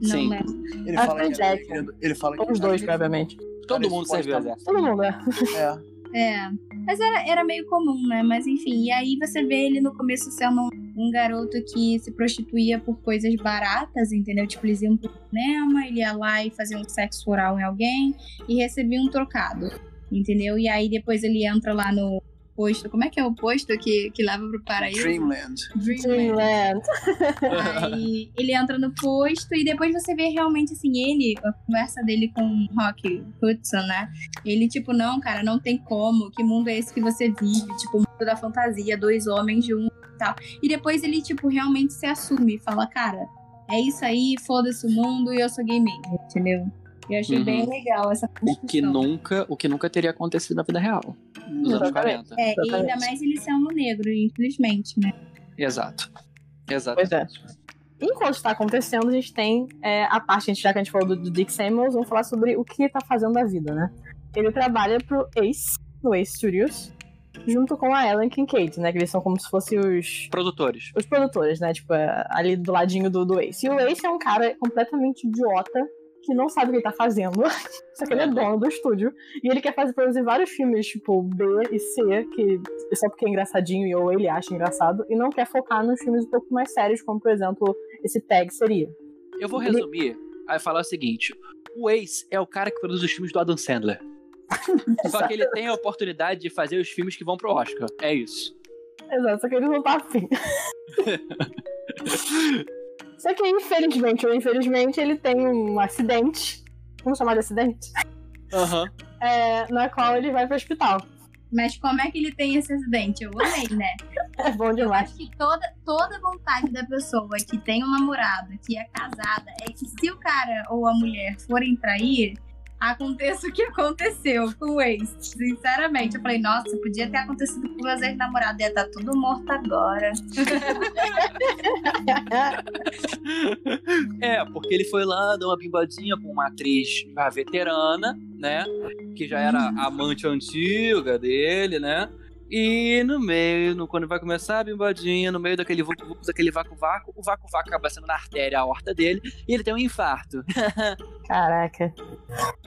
Não Sim. lembro. Ele Acho fala que que é era- Jack. ele, ele fala que os dois, provavelmente. Todo mundo serviu o estar- exército. Todo mundo, né? É. É. Mas era, era meio comum, né? Mas enfim. E aí você vê ele no começo sendo um, um garoto que se prostituía por coisas baratas, entendeu? Tipo, eles iam pro cinema, ele ia lá e fazia um sexo oral em alguém e recebia um trocado. Entendeu? E aí depois ele entra lá no posto. Como é que é o posto que, que leva pro paraíso? Dreamland. Dreamland. Dreamland. Aí ele entra no posto e depois você vê realmente assim, ele, a conversa dele com o Rock Hudson, né? Ele, tipo, não, cara, não tem como. Que mundo é esse que você vive? Tipo, o mundo da fantasia, dois homens juntos e tal. E depois ele, tipo, realmente se assume e fala, cara, é isso aí, foda-se o mundo e eu sou gay mesmo, entendeu? E eu achei Uhum. bem legal essa O que construção. nunca, o que nunca teria acontecido na vida real. Nos anos Exatamente. 40. É, e ainda mais ele sendo negro, infelizmente, né? Exato. Exato. Pois é. Enquanto está acontecendo, a gente tem é, a parte, já que a gente falou do, do Dick Samuels, vamos falar sobre o que ele tá fazendo da vida, né? Ele trabalha pro Ace, no Ace Studios, junto com a Ellen Kincaid, né? Que eles são como se fossem os, Produtores. os produtores, né? Tipo, é, ali do ladinho do, do Ace. E o Ace é um cara completamente idiota, que não sabe o que ele tá fazendo, só que ele é dono do estúdio. E ele quer fazer, produzir vários filmes, tipo, B e C, que só porque é engraçadinho e ou ele acha engraçado, e não quer focar nos filmes um pouco mais sérios, como, por exemplo, esse tag seria. Eu vou Ele- resumir aí falar o seguinte: o Ace é o cara que produz os filmes do Adam Sandler. Só que ele tem a oportunidade de fazer os filmes que vão pro Oscar. É isso. Exato, só que ele não tá afim. só que, infelizmente ou infelizmente, ele tem um acidente. Vamos chamar de acidente? Aham. É, na qual ele vai pro hospital. Mas como é que ele tem esse acidente? Eu amei, né? É bom Eu demais. acho que toda, toda vontade da pessoa que tem um namorado, que é casada, é que se o cara ou a mulher forem trair, aconteça o que aconteceu com o ex. Sinceramente, eu falei, nossa, podia ter acontecido com meus ex-namorados, ia estar tudo morto agora. É, porque ele foi lá, deu uma bimbadinha com uma atriz já veterana, né? Que já era amante antiga dele, né? E no meio, no- quando vai começar a bimbadinha, no meio daquele vucu, daquele vácuo-vácuo, o vácuo-vácuo acaba sendo na artéria aorta dele e ele tem um infarto. Caraca.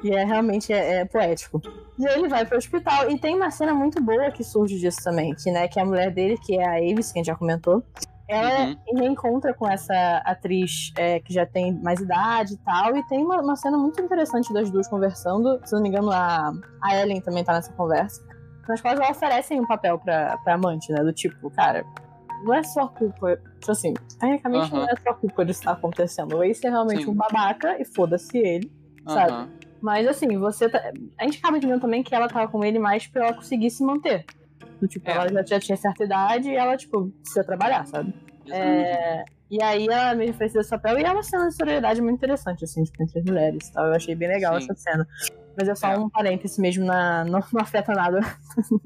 E é realmente é, é poético. E aí ele vai pro hospital. E tem uma cena muito boa que surge disso também, que, né, que a mulher dele, que é a Avis, que a gente já comentou. Ela Uhum. reencontra com essa atriz é, que já tem mais idade e tal. E tem uma, uma cena muito interessante das duas conversando. Se não me engano, a, a Ellen também tá nessa conversa. Nas quais elas oferecem um papel pra, pra amante, né? Do tipo, cara, não é sua culpa. Tipo assim, tecnicamente Aham. não é sua culpa disso estar acontecendo. O Ace é realmente Sim. um babaca e foda-se ele. Sabe? Aham. Mas assim, você tá... A gente acaba entendendo também que ela tava com ele mais pra ela conseguir se manter. Do tipo, É. ela já, já tinha certa idade e ela, tipo, precisa trabalhar, sabe? É, E aí ela me ofereceu esse papel e é uma cena de solidariedade muito interessante, assim, tipo, entre as mulheres e tal. Eu achei bem legal Sim. essa cena. Mas é só É. um parêntese mesmo, na... não, não afeta nada.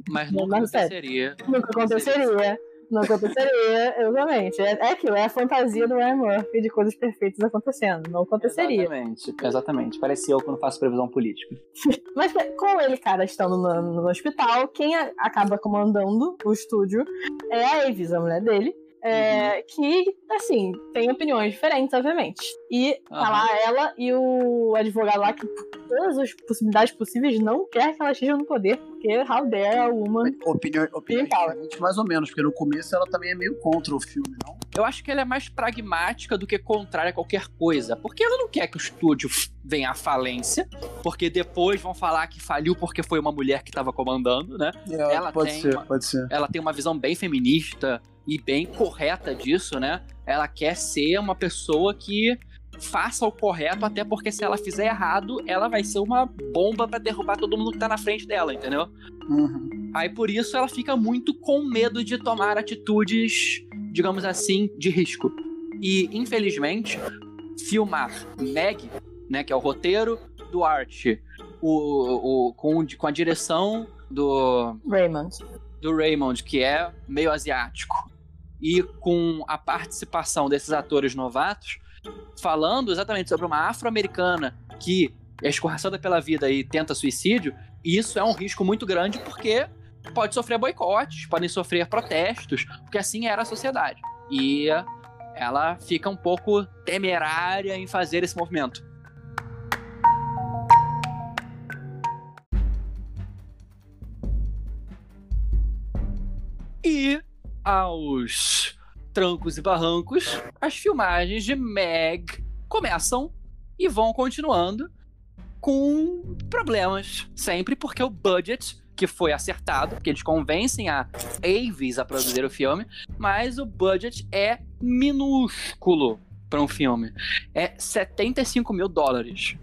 Mas Não, nunca aconteceria. Nunca aconteceria. Não aconteceria, exatamente. É, é aquilo, é a fantasia do Ryan Murphy de coisas perfeitas acontecendo. Não aconteceria. Exatamente, exatamente. Parecia eu quando faço previsão política. Mas com ele, cara, estando no, no hospital, quem acaba comandando o estúdio é a Avis, a mulher dele. É, Que, assim, tem opiniões diferentes, obviamente. E tá Aham. lá ela e o advogado lá que, por todas as possibilidades possíveis, não quer que ela esteja no poder, porque how dare a woman. Opiniões, opiniões diferentes, mais ou menos, porque no começo ela também é meio contra o filme, não? Eu acho que ela é mais pragmática do que contrária a qualquer coisa. Porque ela não quer que o estúdio venha à falência. Porque depois vão falar que faliu porque foi uma mulher que estava comandando, né? Ela pode tem ser, uma- pode ser. Ela tem uma visão bem feminista e bem correta disso, né? Ela quer ser uma pessoa que faça o correto, até porque se ela fizer errado, ela vai ser uma bomba pra derrubar todo mundo que tá na frente dela, entendeu? Uhum. Aí por isso ela fica muito com medo de tomar atitudes, digamos assim, de risco. E infelizmente, filmar Meg, né, que é o roteiro do Art, o, o, com, com a direção do, Raymond. do Raymond, que é meio asiático, e com a participação desses atores novatos, falando exatamente sobre uma afro-americana que é escorraçada pela vida e tenta suicídio, isso é um risco muito grande porque pode sofrer boicotes, podem sofrer protestos, porque assim era a sociedade. E ela fica um pouco temerária em fazer esse movimento. E aos trancos e barrancos, as filmagens de Meg começam e vão continuando com problemas sempre porque o budget que foi acertado, porque eles convencem a Avis a produzir o filme, mas o budget é minúsculo para um filme. É 75 mil dólares.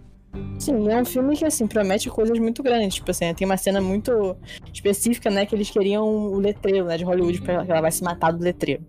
Sim, é um filme que, assim, promete coisas muito grandes. Tipo assim, tem uma cena muito específica, né? Que eles queriam o letreiro, né? De Hollywood, pra ela vai se matar do letreiro.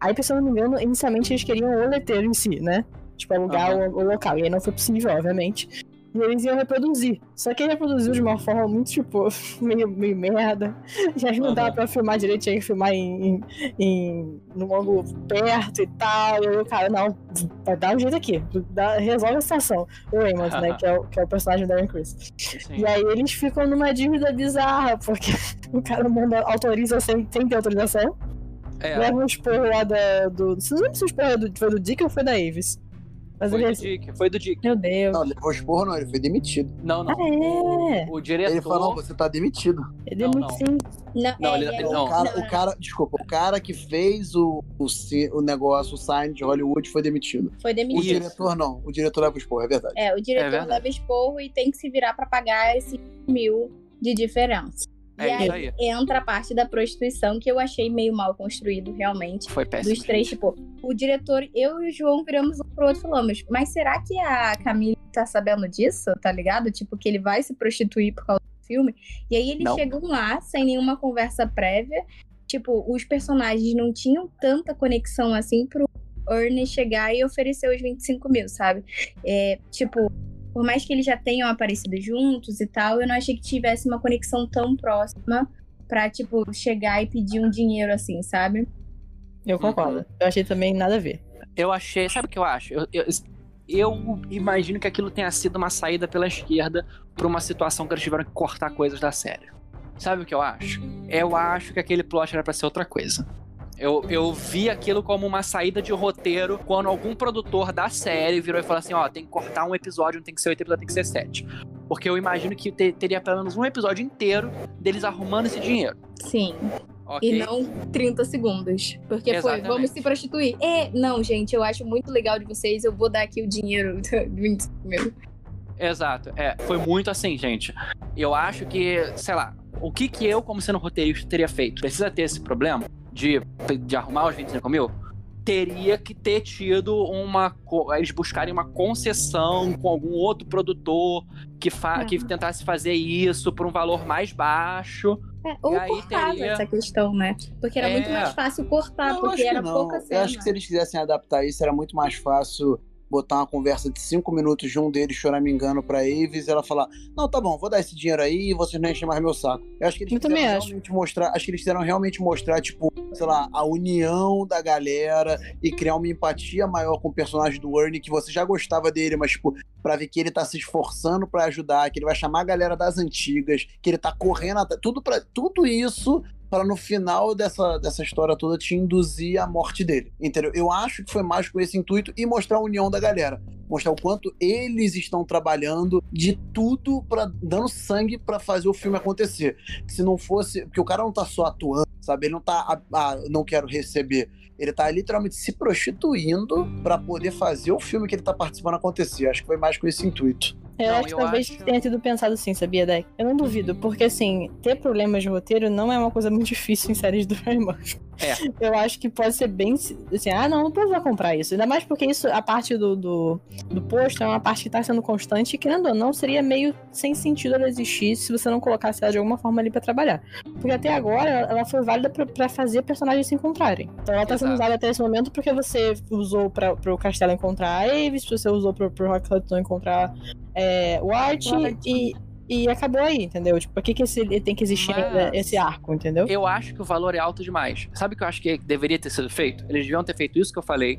Aí, se eu não me engano, inicialmente eles queriam o letreiro em si, né? Tipo, alugar uhum. o, o, local. E aí não foi possível, obviamente. E eles iam reproduzir. Só que ele reproduziu de uma forma muito, tipo, meio, meio merda. E aí não dava pra filmar direito, tinha que filmar em, em, em num ângulo perto e tal. E o cara, não, vai dar um jeito aqui. Dá, resolve a situação. O Amos, né? Que é o, que é o personagem da Aaron Chris. Sim. E aí eles ficam numa dívida bizarra, porque o cara manda, autoriza sem, sem ter autorização. É. Leva um esporro lá da, do. Você não lembra se o esporro foi do Dick ou foi da Avis? Mas foi do Dick, foi do Dick. Meu Deus. Não, levou esporro não, ele foi demitido. Não, não. Ah, é? O, o diretor... Ele falou, você tá demitido. Ele é muito sim. Não, não, ele, ele, não. O, cara, não. o cara, desculpa, o cara que fez o, o, o negócio, o sign de Hollywood foi demitido. Foi demitido. O diretor não, o diretor leva esporro, é verdade. É, o diretor é leva esporro e tem que se virar pra pagar esse mil de diferença. É e aí, aí, entra a parte da prostituição que eu achei meio mal construído, realmente. Foi péssimo. Dos três, tipo, o diretor, eu e o João viramos um pro outro e falamos, mas será que a Camila tá sabendo disso, tá ligado? Tipo, que ele vai se prostituir por causa do filme. E aí eles não. chegam lá sem nenhuma conversa prévia. Tipo, os personagens não tinham tanta conexão assim pro Ernie chegar e oferecer os 25 mil, sabe? É, tipo, por mais que eles já tenham aparecido juntos e tal, eu não achei que tivesse uma conexão tão próxima pra, tipo, chegar e pedir um dinheiro assim, sabe? Eu concordo. Uhum. Eu achei também nada a ver. Eu achei, sabe o que eu acho? Eu, eu, eu imagino que aquilo tenha sido uma saída pela esquerda pra uma situação que eles tiveram que cortar coisas da série. Sabe o que eu acho? Eu acho que aquele plot era pra ser outra coisa. Eu, eu vi aquilo como uma saída de roteiro quando algum produtor da série virou e falou assim: ó, tem que cortar um episódio, não tem que ser oito episódios, tem que ser sete. Porque eu imagino que te, teria pelo menos um episódio inteiro deles arrumando esse dinheiro. Sim. Okay. E não 30 segundos. Porque Exatamente. foi, vamos se prostituir. É, não, gente, eu acho muito legal de vocês, eu vou dar aqui o dinheiro de 25 mil. Exato. É, foi muito assim, gente. Eu acho que, sei lá, o que que eu, como sendo roteirista, teria feito? Precisa ter esse problema? De, de arrumar os 25 mil, teria que ter tido uma. Eles buscarem uma concessão com algum outro produtor que, fa, que tentasse fazer isso por um valor mais baixo. É, ou cortar teria... essa questão, né? Porque era é... muito mais fácil cortar, não, porque era pouca cena. Eu acho que se eles quisessem adaptar isso, era muito mais fácil botar uma conversa de cinco minutos de um deles choramingando pra Aves e ela falar: Não, tá bom, vou dar esse dinheiro aí e vocês não enchem mais meu saco. Eu acho que eles eu quiseram realmente acho. mostrar. Acho que eles quiseram realmente mostrar, tipo, sei lá, a união da galera e criar uma empatia maior com o personagem do Ernie, que você já gostava dele, mas, tipo, pra ver que ele tá se esforçando para ajudar, que ele vai chamar a galera das antigas, que ele tá correndo até. Tudo, pra, tudo isso para no final dessa, dessa história toda te induzir à morte dele. Entendeu? Eu acho que foi mais com esse intuito e mostrar a união da galera. Mostrar o quanto eles estão trabalhando de tudo para dando sangue para fazer o filme acontecer. Se não fosse. Porque o cara não tá só atuando, sabe? Ele não tá. Ah, não quero receber. Ele tá literalmente se prostituindo para poder fazer o filme que ele tá participando acontecer. Acho que foi mais com esse intuito. Eu não, acho que talvez acho... tenha sido pensado assim, sabia, Deck? Eu não duvido, porque assim, ter problemas de roteiro não é uma coisa muito difícil em séries do Rayman. É. Eu acho que pode ser bem assim, ah, não, não precisa comprar isso. Ainda mais porque isso, a parte do, do, do posto é uma parte que tá sendo constante e, querendo ou não, seria meio sem sentido ela existir se você não colocasse ela de alguma forma ali pra trabalhar. Porque até agora ela foi válida pra, pra fazer personagens se encontrarem. Então ela tá Exato. sendo usada até esse momento porque você usou pra, pro Castelo encontrar a Aves, você usou pro, pro Rock Hudson encontrar é, o Art, e e acabou aí, entendeu? Tipo, por que, que esse, tem que existir Mas- esse arco, entendeu? Eu acho que o valor é alto demais. Sabe o que eu acho que deveria ter sido feito? Eles deviam ter feito isso que eu falei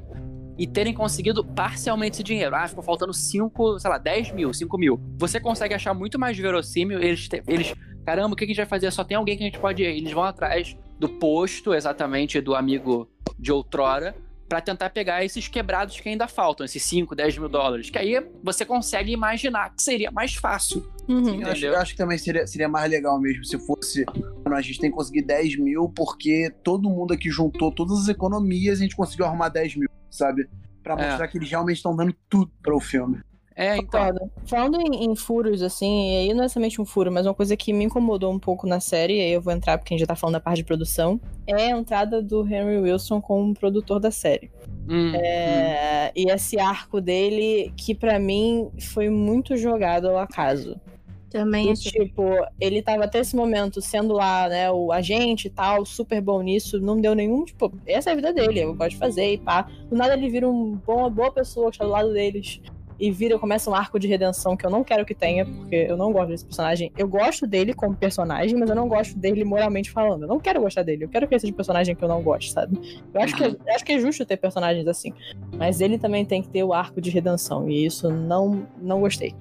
e terem conseguido parcialmente esse dinheiro. Ah, ficou faltando 5, sei lá, 10 mil, 5 mil. Você consegue achar muito mais verossímil. Eles, eles caramba, o que a gente vai fazer? Só tem alguém que a gente pode ir. Eles vão atrás do posto, exatamente, do amigo de outrora, pra tentar pegar esses quebrados que ainda faltam, esses 5, 10 mil dólares. Que aí você consegue imaginar que seria mais fácil. Uhum. Eu acho, eu acho que também seria, seria mais legal mesmo se fosse. Mano, a gente tem que conseguir 10 mil porque todo mundo aqui juntou todas as economias e a gente conseguiu arrumar 10 mil, sabe? Pra É. mostrar que eles realmente estão dando tudo para o filme. É, então. Concordo. Falando em, em furos, assim, e aí não é somente um furo, mas uma coisa que me incomodou um pouco na série, e aí eu vou entrar porque a gente já tá falando da parte de produção, é a entrada do Henry Wilson como produtor da série. Hum, hum. É, e esse arco dele, que pra mim foi muito jogado ao acaso. Também achei. tipo, ele tava até esse momento sendo lá, né, o agente e tal, super bom nisso, não deu nenhum, tipo, essa é a vida dele, eu gosto de fazer e pá. Do nada ele vira um bom, uma boa pessoa que está do lado deles. E vira, começa um arco de redenção que eu não quero que tenha, porque eu não gosto desse personagem. Eu gosto dele como personagem, mas eu não gosto dele moralmente falando. Eu não quero gostar dele, eu quero que ele seja um personagem que eu não gosto, sabe? Eu acho, que, Uhum. eu acho que é justo ter personagens assim. Mas ele também tem que ter o arco de redenção, e isso não, não gostei.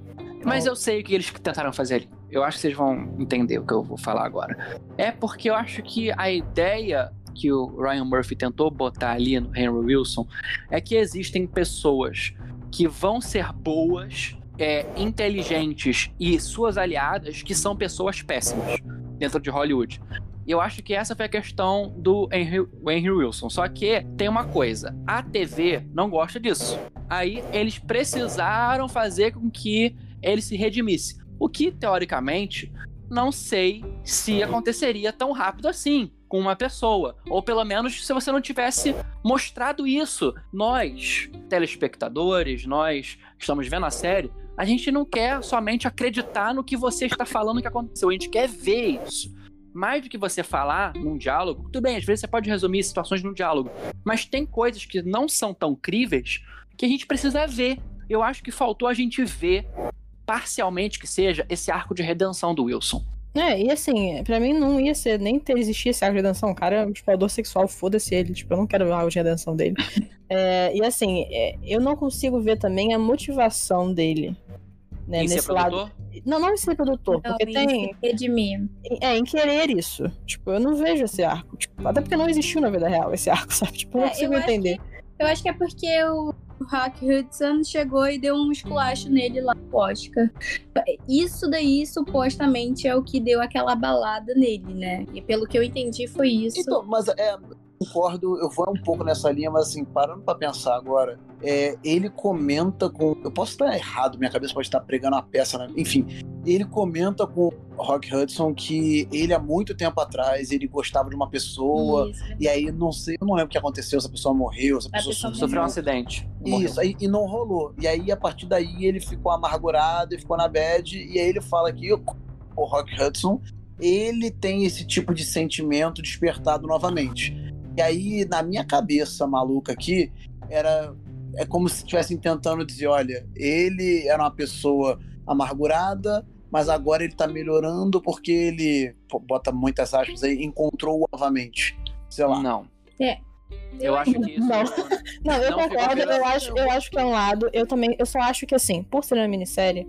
Mas eu sei o que eles tentaram fazer ali. Eu acho que vocês vão entender o que eu vou falar agora. É porque eu acho que a ideia que o Ryan Murphy tentou botar ali no Henry Wilson é que existem pessoas que vão ser boas, é, inteligentes e suas aliadas que são pessoas péssimas dentro de Hollywood. Eu acho que essa foi a questão do Henry, Henry Wilson. Só que tem uma coisa: a TV não gosta disso. Aí eles precisaram fazer com que ele se redimisse. O que, teoricamente, não sei se aconteceria tão rápido assim com uma pessoa. Ou pelo menos se você não tivesse mostrado isso. Nós, telespectadores, nós que estamos vendo a série, a gente não quer somente acreditar no que você está falando que aconteceu. A gente quer ver isso. Mais do que você falar num diálogo, tudo bem, às vezes você pode resumir situações num diálogo, mas tem coisas que não são tão críveis que a gente precisa ver. Eu acho que faltou a gente ver parcialmente que seja esse arco de redenção do Wilson. É, e assim, pra mim não ia ser nem ter existir esse arco de redenção. O cara é um explorador sexual, foda-se ele. Tipo, eu não quero o arco de redenção dele. É, e assim, é, eu não consigo ver também a motivação dele. Né, em ser nesse lado. produtor? Não, não em ser produtor, porque Não, tem. Redimir. É, em querer isso. Tipo, eu não vejo esse arco. Tipo, até porque não existiu na vida real esse arco, sabe? Tipo, eu não É, consigo eu acho entender. Eu acho que é porque o Rock Hudson chegou e deu um esculacho nele lá no Oscar. Isso daí, supostamente, é o que deu aquela balada nele, né? E pelo que eu entendi, foi isso. Então, mas é, concordo, eu vou um pouco nessa linha, mas assim, parando pra pensar agora, é, ele comenta com. Eu posso estar errado, minha cabeça pode estar pregando a peça, né? Enfim, ele comenta com o Rock Hudson que ele há muito tempo atrás ele gostava de uma pessoa. Isso. E aí, não sei, eu não lembro o que aconteceu, se a pessoa morreu, se a A pessoa. Sofreu um acidente. Isso, aí, e não rolou. E aí, a partir daí, ele ficou amargurado e ficou na bad. E aí ele fala que o, o Rock Hudson, ele tem esse tipo de sentimento despertado novamente. E aí, na minha cabeça maluca aqui, era. É como se estivessem tentando dizer: olha, ele era uma pessoa amargurada, mas agora ele tá melhorando porque ele, pô, bota muitas aspas aí, encontrou novamente. Sei lá. Não. É. Eu acho que isso. Não. Não, eu Não concordo, eu acho, eu acho que é um lado. Eu também, eu só acho que assim, por ser uma minissérie,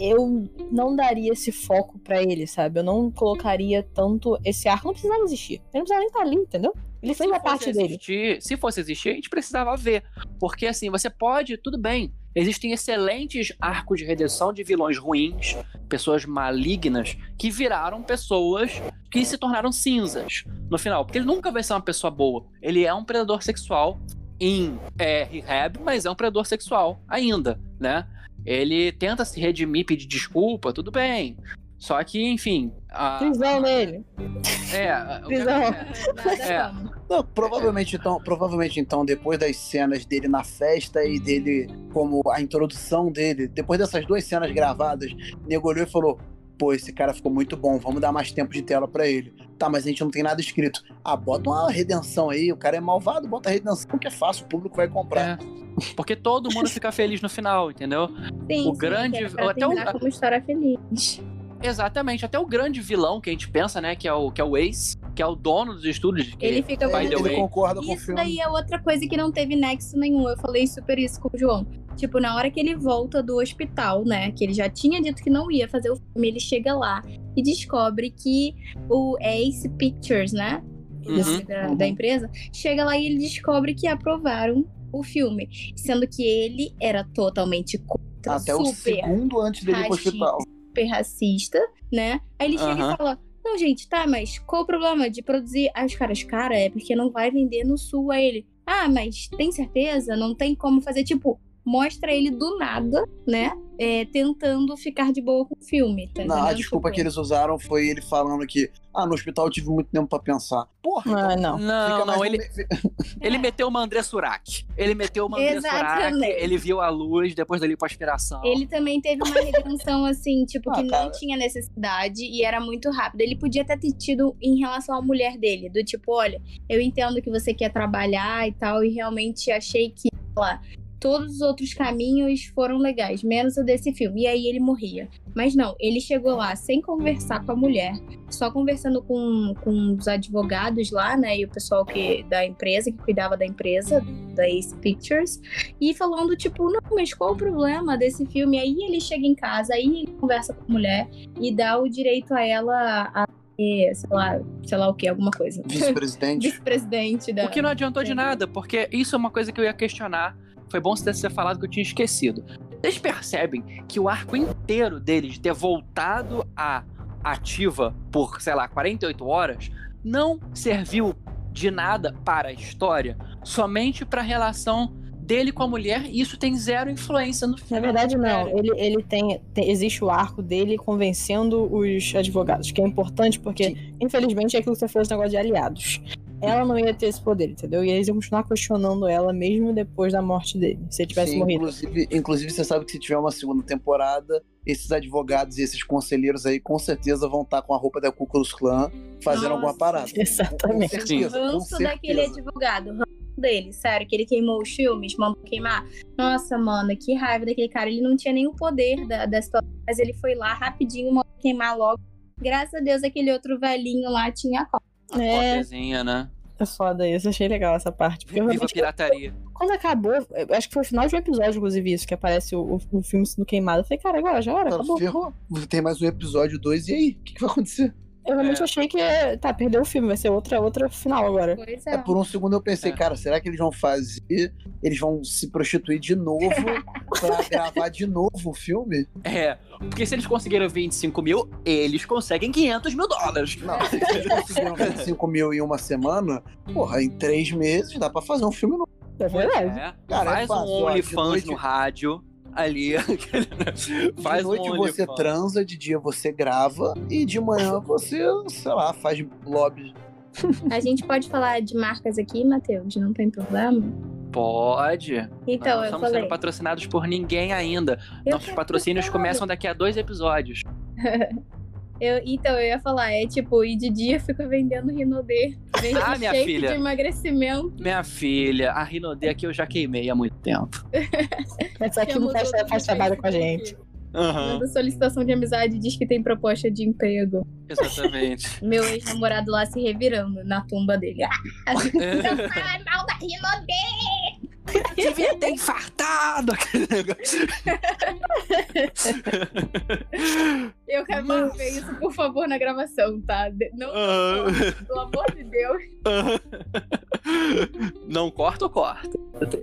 eu não daria esse foco pra ele, sabe? Eu não colocaria tanto esse arco. Não precisava existir. Ele não precisava nem estar ali, entendeu? Ele fez a parte dele. existir, Se fosse existir, a gente precisava ver. Porque assim, você pode, tudo bem. Existem excelentes arcos de redenção de vilões ruins, pessoas malignas, que viraram pessoas que se tornaram cinzas no final. Porque ele nunca vai ser uma pessoa boa. Ele é um predador sexual em é, rehab, mas é um predador sexual ainda, né? Ele tenta se redimir, pedir desculpa, tudo bem. Só que, enfim. A, Prisão nele. é, o que- Prisão. É. como. Não, provavelmente então, provavelmente então, depois das cenas dele na festa e dele como a introdução dele, depois dessas duas cenas gravadas, nego olhou e falou: "Pô, esse cara ficou muito bom, vamos dar mais tempo de tela pra ele". Tá, mas a gente não tem nada escrito. Ah, bota uma redenção aí, o cara é malvado, bota a redenção que é fácil, o público vai comprar. É. Porque todo mundo fica feliz no final, entendeu? Sim, O sim, grande- era pra até o- terminar como história feliz. Exatamente, até o grande vilão que a gente pensa, né, que é o, que é o Ace, que é o dono dos estúdios. Que, Ele fica by Ele concorda com o Isso filme. daí é outra coisa que não teve nexo nenhum. Eu falei super isso com o João. Tipo, na hora que ele volta do hospital, né? Que ele já tinha dito que não ia fazer o filme, ele chega lá e descobre que o Ace Pictures, né? Uhum, Esse da, uhum. da empresa, chega lá e ele descobre que aprovaram o filme. Sendo que ele era totalmente contra, Até o segundo antes dele ir pro hospital. super racista, né? Aí ele chega Aham. e fala: Não, gente, tá, mas qual o problema de produzir? Aí os caras, cara, é porque não vai vender no sul. Aí ele, ah, mas tem certeza? Não tem como fazer. Tipo, mostra ele do nada, né? É, tentando ficar de boa com o filme. Tá Não, a desculpa Tipo, que eles usaram foi ele falando que, ah, no hospital eu tive muito tempo pra pensar. Porra, então Ah, não. Não, não, ele, me- ele meteu uma André Surak. Ele meteu uma André Surak, ele viu a luz, depois dali pra aspiração. Ele também teve uma redenção, assim, tipo, que Ah, não cara. tinha necessidade e era muito rápido. Ele podia até ter tido em relação à mulher dele, do tipo, olha, eu entendo que você quer trabalhar e tal, e realmente achei que, sei lá, todos os outros caminhos foram legais, menos o desse filme. E aí ele morria. Mas não, ele chegou lá sem conversar com a mulher, só conversando com, com os advogados lá, né, e o pessoal que, da empresa, que cuidava da empresa, da Ace Pictures, e falando, tipo, não, mas qual o problema desse filme? Aí ele chega em casa, aí ele conversa com a mulher e dá o direito a ela a ser, sei lá, sei lá o que, alguma coisa. vice-presidente. Vice-presidente da. O que não adiantou de É. nada, porque isso é uma coisa que eu ia questionar. Foi bom você ter falado que eu tinha esquecido. Vocês percebem que o arco inteiro dele de ter voltado à ativa por, sei lá, 48 horas, não serviu de nada para a história, somente para a relação dele com a mulher, e isso tem zero influência no Na filme. verdade, não. Ele, ele tem, tem- Existe o arco dele convencendo os advogados, que é importante porque, infelizmente, é aquilo que você falou esse negócio de aliados. Ela não ia ter esse poder, entendeu? E eles iam continuar questionando ela mesmo depois da morte dele, se ele tivesse Sim, morrido. inclusive, inclusive, você sabe que se tiver uma segunda temporada, esses advogados e esses conselheiros aí com certeza vão estar com a roupa da Ku Klux Klan fazendo Nossa. alguma parada. Exatamente. Com certeza, com ranço daquele certeza. advogado, ranço dele, sério, que ele queimou os filmes, mandou queimar. Nossa, mano, que raiva daquele cara. Ele não tinha nenhum poder da, da situação, mas ele foi lá rapidinho, mandou queimar logo. Graças a Deus, aquele outro velhinho lá tinha a copa. É, Cópiazinha, né? é foda isso. Achei legal essa parte. Porque eu Viva a pirataria. quando acabou, eu acho que foi o final de um episódio, inclusive, isso, que aparece o, o, o filme sendo queimado. Eu falei, cara, agora já era, Tá, acabou. ferrou. Tem mais um episódio 2 e aí? O que, que vai acontecer? Eu realmente É. achei que, tá, perdeu o filme, vai ser outra, outra final agora. Pois É, é. por um segundo eu pensei, É. cara, será que eles vão fazer? Eles vão se prostituir de novo pra gravar de novo o filme? É, porque se eles conseguiram 25 mil, eles conseguem 500 mil dólares. Não, se eles conseguiram 25 mil em uma semana, porra, em três meses dá pra fazer um filme novo. É verdade. É, Cara, é faz fácil, um OnlyFans no rádio, ali. De faz noite um você OnlyFans. transa, de dia você grava e de manhã você, sei lá, faz lobby. A gente pode falar de marcas aqui, Matheus? Não tem problema? Pode. Então, Nós não eu estamos falei. sendo patrocinados por ninguém ainda. Eu Nossos patrocínios começam daqui a dois episódios. Eu, então, eu ia falar, é tipo, e de dia fica vendendo Rinodê. Vende Ah, minha shake filha. de emagrecimento. Minha filha, a Rinodê aqui eu já queimei há muito tempo. Mas aqui não faz, faz trabalho com a gente. Aham, Manda solicitação de amizade diz que tem proposta de emprego. exatamente. Meu ex-namorado lá se revirando na tumba dele. Ah, não fala mal da Rinodê! Devia ter infartado aquele negócio. Eu quero Mas- ver isso, por favor, na gravação, tá? Não, Aham. pelo amor de Deus. Não corta ou corta?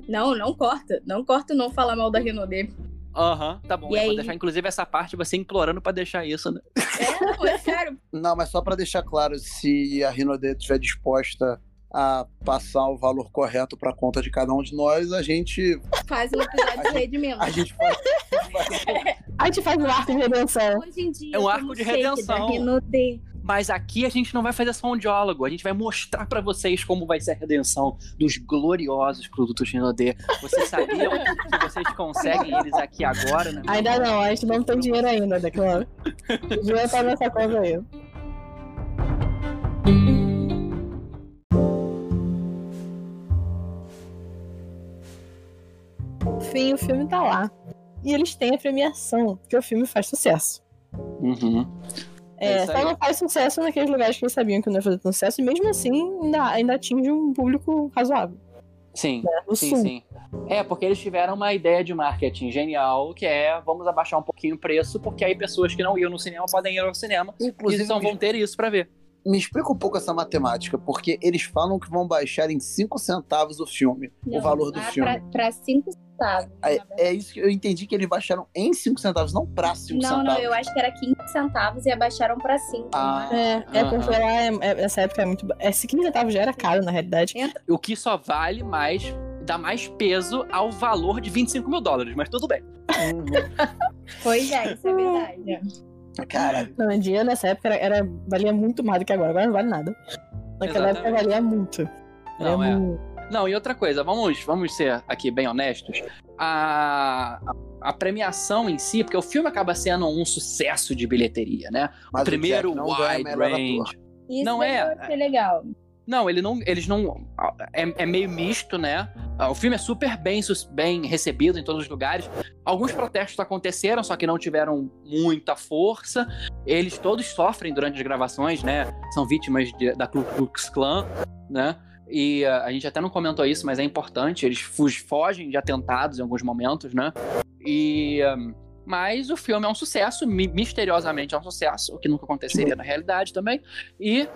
Não, não corta. Não corta não falar mal da Rinodê. Aham, tá bom. E eu vou aí? deixar, inclusive, essa parte você implorando pra deixar isso, né? É, não, é sério. Não, mas só pra deixar claro, se a Rinode estiver disposta a passar o valor correto pra conta de cada um de nós, a gente, Faz um episódio de redimento. a gente faz, A gente faz um arco de redenção. Hoje em dia, É um arco de redenção. Mas aqui a gente não vai fazer só um diálogo, a gente vai mostrar pra vocês como vai ser a redenção dos gloriosos produtos Rinodê. Vocês sabiam que vocês conseguem eles aqui agora, né? Ainda não, a gente não tem dinheiro ainda, Declan. O dinheiro tá nessa conta aí. Enfim, o filme tá lá. E eles têm a premiação, porque o filme faz sucesso. Uhum. É, É, só não faz sucesso naqueles lugares que eles sabiam que não ia fazer tanto sucesso, e mesmo assim ainda, ainda atinge um público razoável. Sim, Né? Sim, sul. sim. É, porque eles tiveram uma ideia de marketing genial, que é vamos abaixar um pouquinho o preço, porque aí pessoas que não iam no cinema podem ir ao cinema. Inclusive, e então vão ter isso pra ver. me explica um pouco essa matemática, porque eles falam que vão baixar em 5 centavos o filme, o valor do ah, filme. Pra 5 centavos. na É, é isso que eu entendi que eles baixaram em 5 centavos, não pra 5 Não, centavos. não, eu acho que era 15 centavos e abaixaram pra 5. Ah. É, é Aham. porque lá é, é- essa época é muito. É, 15 centavos já era caro, na realidade. O que só vale mais, dá mais peso ao valor de 25 mil dólares, mas tudo bem. Uhum. Pois é, isso é verdade. Cara, Não, dia nessa época era, era- valia muito mais do que agora. Agora não vale nada. Naquela época Exatamente. valia muito. Não, Valia é. Não, e outra coisa, vamos, vamos ser aqui bem honestos. A, a, premiação em si, porque o filme acaba sendo um sucesso de bilheteria, né? mas o primeiro ganha wide range. Isso Não é- eu achei legal. Não, ele não, eles não. É, é meio misto, né? O filme é super bem, bem recebido em todos os lugares. Alguns protestos aconteceram, só que não tiveram muita força. Eles todos sofrem durante as gravações, né? São vítimas de- da Ku Klux Klan, né? E ah, a gente até não comentou isso, mas é importante. Eles fogem de atentados em alguns momentos, né? E. ah, mas o filme é um sucesso, mi- misteriosamente é um sucesso, o que nunca aconteceria na realidade também. E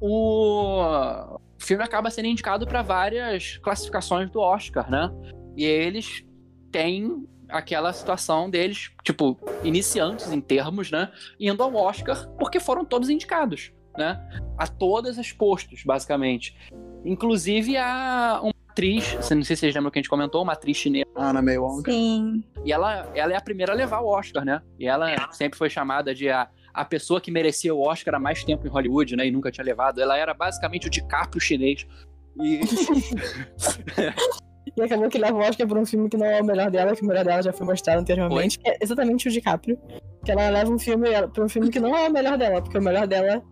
o filme acaba sendo indicado para várias classificações do Oscar, né? E eles têm aquela situação deles, tipo, iniciantes em termos, né? Indo ao Oscar porque foram todos indicados, né? A todas as postos, basicamente. Inclusive a uma atriz, não sei se vocês lembram que a gente comentou, uma atriz chinesa. Ana May Wong. Sim. E ela, ela é a primeira a levar o Oscar, né? E ela sempre foi chamada de a, a pessoa que merecia o Oscar há mais tempo em Hollywood, né? E nunca tinha levado. Ela era basicamente o DiCaprio chinês. E E acabou que leva o Oscar por um filme que não é o melhor dela, que o melhor dela já foi mostrado anteriormente. que É exatamente o DiCaprio. Que ela leva um filme pra um filme que não é o melhor dela, porque o melhor dela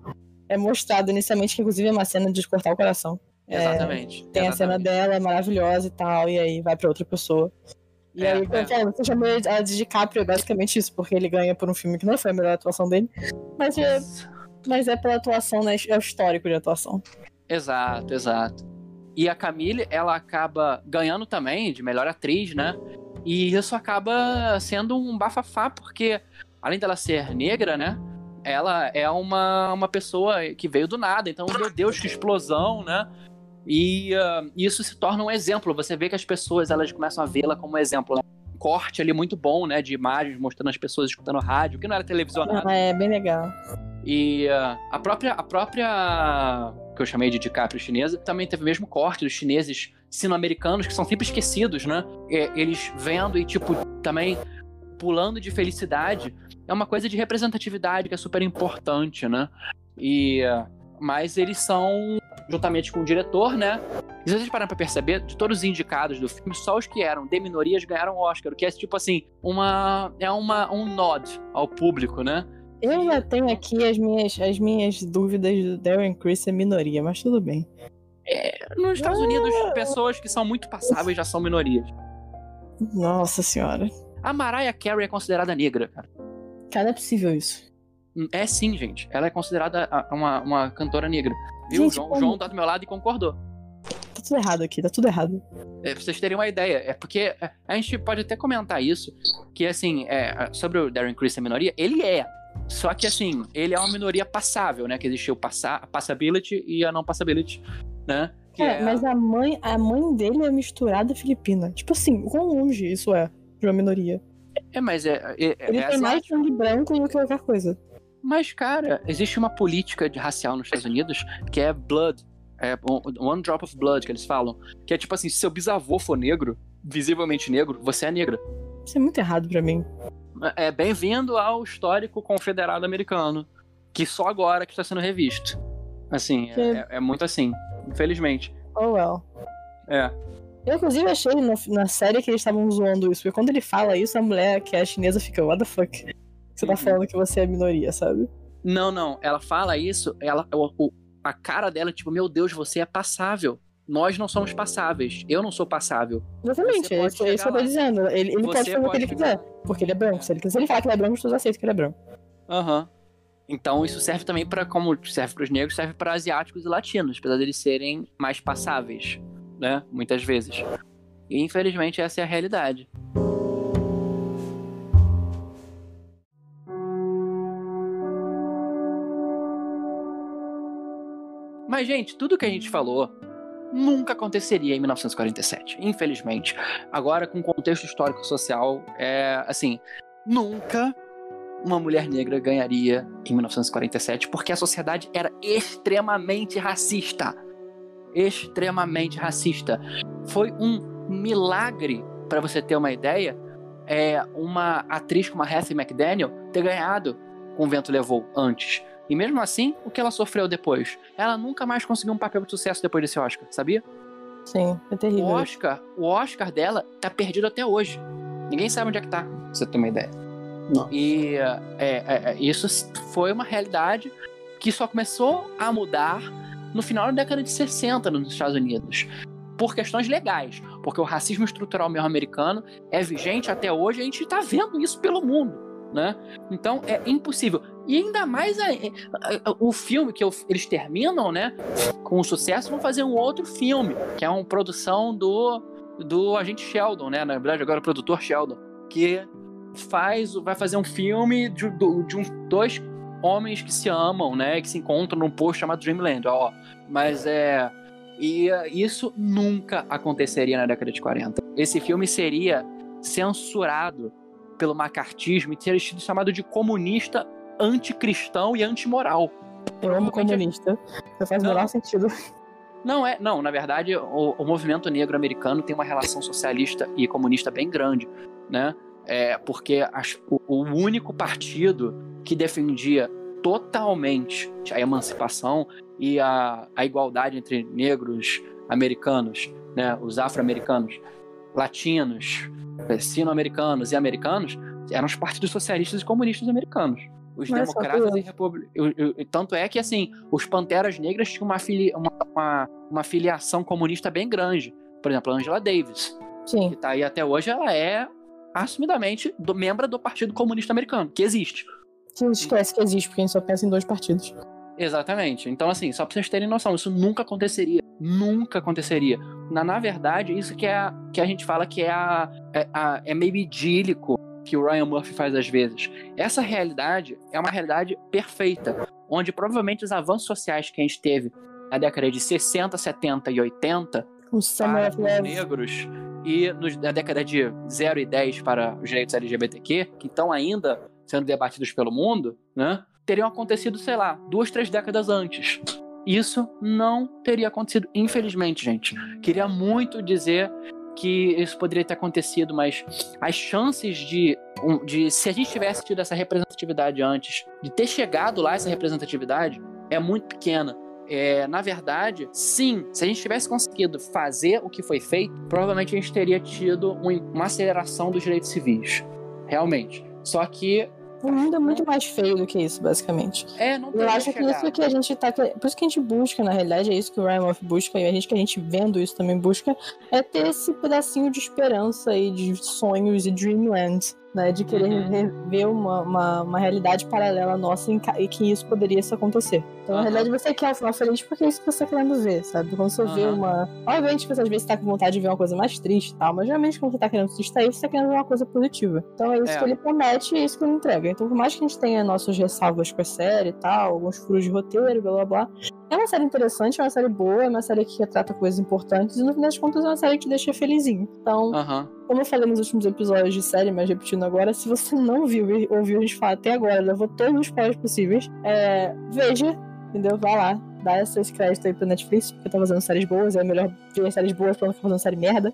é mostrado inicialmente, que inclusive é uma cena de cortar o coração. É, exatamente. tem a cena exatamente. dela maravilhosa e tal, e aí vai pra outra pessoa. E É, aí, é. você chamou ela de DiCaprio, é basicamente isso, porque ele ganha por um filme que não foi a melhor atuação dele, mas é, mas é pela atuação, né? É o histórico de atuação. Exato, exato. E a Camille, ela acaba ganhando também de melhor atriz, né? E isso acaba sendo um bafafá, porque além dela ser negra, né? Ela é uma, uma pessoa que veio do nada. Então, meu Deus, que explosão, né? E ah, isso se torna um exemplo. Você vê que as pessoas elas começam a vê-la como um exemplo. Né? Um corte ali muito bom, né? De imagens mostrando as pessoas escutando rádio, que não era televisionado. É bem legal. E ah, a própria a própria que eu chamei de DiCaprio chinesa também teve o mesmo corte dos chineses sino-americanos que são sempre esquecidos, né? Eles vendo e tipo também pulando de felicidade é uma coisa de representatividade que é super importante, né? E ah, mas eles são juntamente com o diretor, né? E se vocês pararam pra perceber, de todos os indicados do filme, só os que eram de minorias ganharam o Oscar, o que é tipo assim, uma é uma um nod ao público, né? Eu ainda tenho aqui as minhas, as minhas dúvidas do Darren Criss é minoria, mas tudo bem. Nos Estados Unidos, pessoas que são muito passáveis já são minorias. Nossa senhora. A Mariah Carey é considerada negra, cara. Cara, não é possível isso. É sim, gente. Ela é considerada a- uma, uma cantora negra. Viu? Gente, o João, como? João tá do meu lado e concordou. Tá tudo errado aqui, tá tudo errado. É, pra vocês terem uma ideia. É porque é, a gente pode até comentar isso, que assim, é, sobre o Darren Criss ser minoria, ele é. Só que assim, ele é uma minoria passável, né? Que existe o passa, a passability e a não passability, né? Que É, mas a mãe, a mãe dele é misturada filipina. Tipo assim, quão longe isso é de uma minoria? é, mas é, é, é Ele tem mais sangue branco do que qualquer coisa. Mas, cara, existe uma política de racial nos Estados Unidos que é blood. É one drop of blood, que eles falam. Que é tipo assim, se seu bisavô for negro, visivelmente negro, você é negra. Isso é muito errado pra mim. É bem-vindo ao histórico confederado americano, que só agora que está sendo revisto. Assim, Que- é, é muito assim, infelizmente. Oh well. É. Eu, inclusive, achei na, na série que eles estavam zoando isso, porque quando ele fala isso, a mulher que é chinesa fica, what the fuck? Você tá Uhum. falando que você é minoria, sabe? Não, não, ela fala isso, ela, o- a cara dela, tipo, meu Deus, você é passável. Nós não somos passáveis. Eu não sou passável. Exatamente, é isso, é isso que eu tô dizendo. Ele, ele pode fazer o que ele quiser, porque ele é branco. Se ele, se ele falar que ele é branco, todos aceitam que ele é branco. Aham. Então isso serve também para como serve para os negros, serve para asiáticos e latinos, apesar deles serem mais passáveis, né? Muitas vezes. E infelizmente essa é a realidade. Mas, gente, tudo que a gente falou nunca aconteceria em 1947, infelizmente. Agora, com o contexto histórico-social, é assim, nunca uma mulher negra ganharia em 1947, porque a sociedade era extremamente racista. Extremamente racista. Foi um milagre, para você ter uma ideia, é, uma atriz como a Hattie McDaniel ter ganhado com o Vento Levou antes. E mesmo assim, o que ela sofreu depois? Ela nunca mais conseguiu um papel de sucesso depois desse Oscar, sabia? Sim, é terrível. O Oscar, o Oscar dela tá perdido até hoje. Ninguém sabe onde é que tá, pra você ter uma ideia. Não. E é, é, é, isso foi uma realidade que só começou a mudar no final da década de 60 nos Estados Unidos. Por questões legais, porque o racismo estrutural mesmo americano é vigente até hoje, a gente está vendo isso pelo mundo. Né? Então é impossível. E ainda mais a, a, a, o filme que eu, eles terminam, né? Com sucesso, vão fazer um outro filme, que é uma produção do, do agente Sheldon, né? Na verdade, agora o produtor Sheldon, que faz, vai fazer um filme de, de dois homens que se amam, né? Que se encontram num posto chamado Dreamland, ó. Mas é. E isso nunca aconteceria na década de 40. Esse filme seria censurado pelo macartismo e teria sido chamado de comunista anticristão e antimoral. Eu amo comunista. Não faz o menor sentido. Não é, não, na verdade, o, o, movimento negro americano tem uma relação socialista e comunista bem grande, né? É, porque as, o, o único partido que defendia totalmente a emancipação e a, a igualdade entre negros americanos, né, os afro-americanos, latinos, sino-americanos e americanos, eram os partidos socialistas e comunistas americanos. Os Mas democratas e republicanos. Tanto é que, assim, os Panteras Negras tinham uma, fili uma, uma, uma filiação comunista bem grande. Por exemplo, a Angela Davis. Sim. Que tá aí até hoje, ela é assumidamente do, membro do Partido Comunista Americano, que existe. Gente esquece que existe, porque a gente só pensa em dois partidos. Exatamente. Então, assim, só pra vocês terem noção, isso nunca aconteceria. Nunca aconteceria. Na, na verdade, isso que, é, que a gente fala que é, a, é, a, é meio idílico que o Ryan Murphy faz às vezes. Essa realidade é uma realidade perfeita, onde provavelmente os avanços sociais que a gente teve na década de 60, 70 e 80 para os negros e na década de 0 e 10 para os direitos LGBTQ, que estão ainda sendo debatidos pelo mundo, né, teriam acontecido, sei lá, duas, três décadas antes. Isso não teria acontecido, infelizmente, gente. Queria muito dizer que isso poderia ter acontecido, mas as chances de, de se a gente tivesse tido essa representatividade antes, de ter chegado lá essa representatividade, é muito pequena. É, na verdade, sim, se a gente tivesse conseguido fazer o que foi feito, provavelmente a gente teria tido uma aceleração dos direitos civis. Realmente. Só que o mundo é muito mais feio do que isso, basicamente. É, não Eu acho que isso que a gente tá. Por isso que a gente busca, na realidade, é isso que o Ryan Murphy busca, e a gente que a gente vendo isso também busca, é ter esse pedacinho de esperança e de sonhos e dreamland né? De querer uhum. ver uma, uma, uma, realidade paralela nossa e que isso poderia se acontecer. Então, uhum. na realidade, você quer o final feliz porque é isso que você está querendo ver, sabe? Quando você uhum. vê uma. Obviamente, você às vezes está com vontade de ver uma coisa mais triste e tal, mas geralmente quando você está querendo se distrair, você está querendo ver uma coisa positiva. Então é isso é. que ele promete e é isso que ele entrega. Então, por mais que a gente tenha nossas ressalvas com a série e tal, alguns furos de roteiro, blá blá blá, é uma série interessante, é uma série boa, é uma série que retrata coisas importantes e no fim das contas é uma série que te deixa felizinho. Então, uhum. como eu falei nos últimos episódios de série, mas repetindo agora, se você não viu e ouviu a gente falar até agora, levou todos os spoilers possíveis, é, veja, entendeu? Vá lá, dá esse crédito aí pro Netflix, porque tá fazendo séries boas, é melhor ver séries boas pra não ficar fazendo série merda.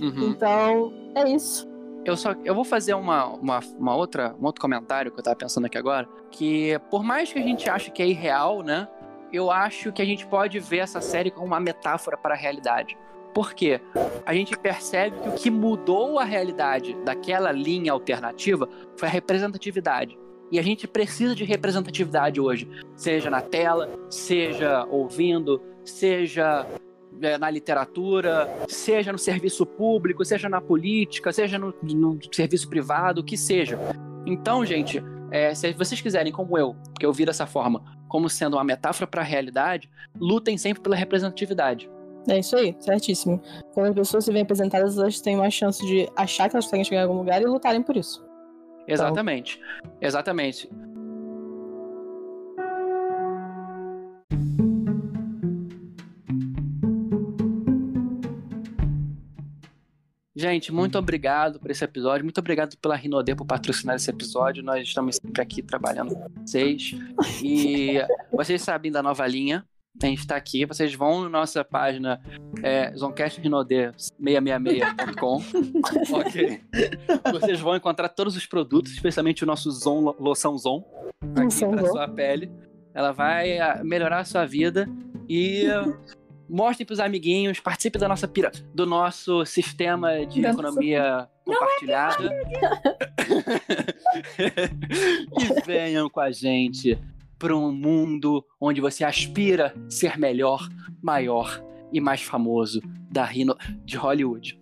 Uhum. Então, é isso. Eu só eu vou fazer uma, uma, uma, outra, um outro comentário que eu tava pensando aqui agora, que por mais que a gente ache que é irreal, né? Eu acho que a gente pode ver essa série como uma metáfora para a realidade. Por quê? A gente percebe que o que mudou a realidade daquela linha alternativa foi a representatividade. E a gente precisa de representatividade hoje, seja na tela, seja ouvindo, seja é, na literatura, seja no serviço público, seja na política, seja no, no serviço privado, o que seja. Então, gente, é, se vocês quiserem, como eu, porque eu vi dessa forma, como sendo uma metáfora para a realidade, lutem sempre pela representatividade. É isso aí, certíssimo. Quando as pessoas se veem apresentadas, elas têm uma chance de achar que elas conseguem chegar em algum lugar e lutarem por isso. Exatamente. Então... Exatamente. Gente, muito obrigado por esse episódio. Muito obrigado pela Rinodê por patrocinar esse episódio. Nós estamos sempre aqui trabalhando com vocês. E vocês sabem da nova linha. A gente está aqui. Vocês vão na nossa página é, zoncastrinodê666.com. ok. Vocês vão encontrar todos os produtos, especialmente o nosso Zon, loção Zon, aqui para sua pele. Ela vai ah, melhorar a sua vida e mostrem pros amiguinhos, participe da nossa pira, do nosso sistema de Nossa. economia compartilhada. e venham com a gente para um mundo onde você aspira ser melhor, maior e mais famoso da Rino de Hollywood.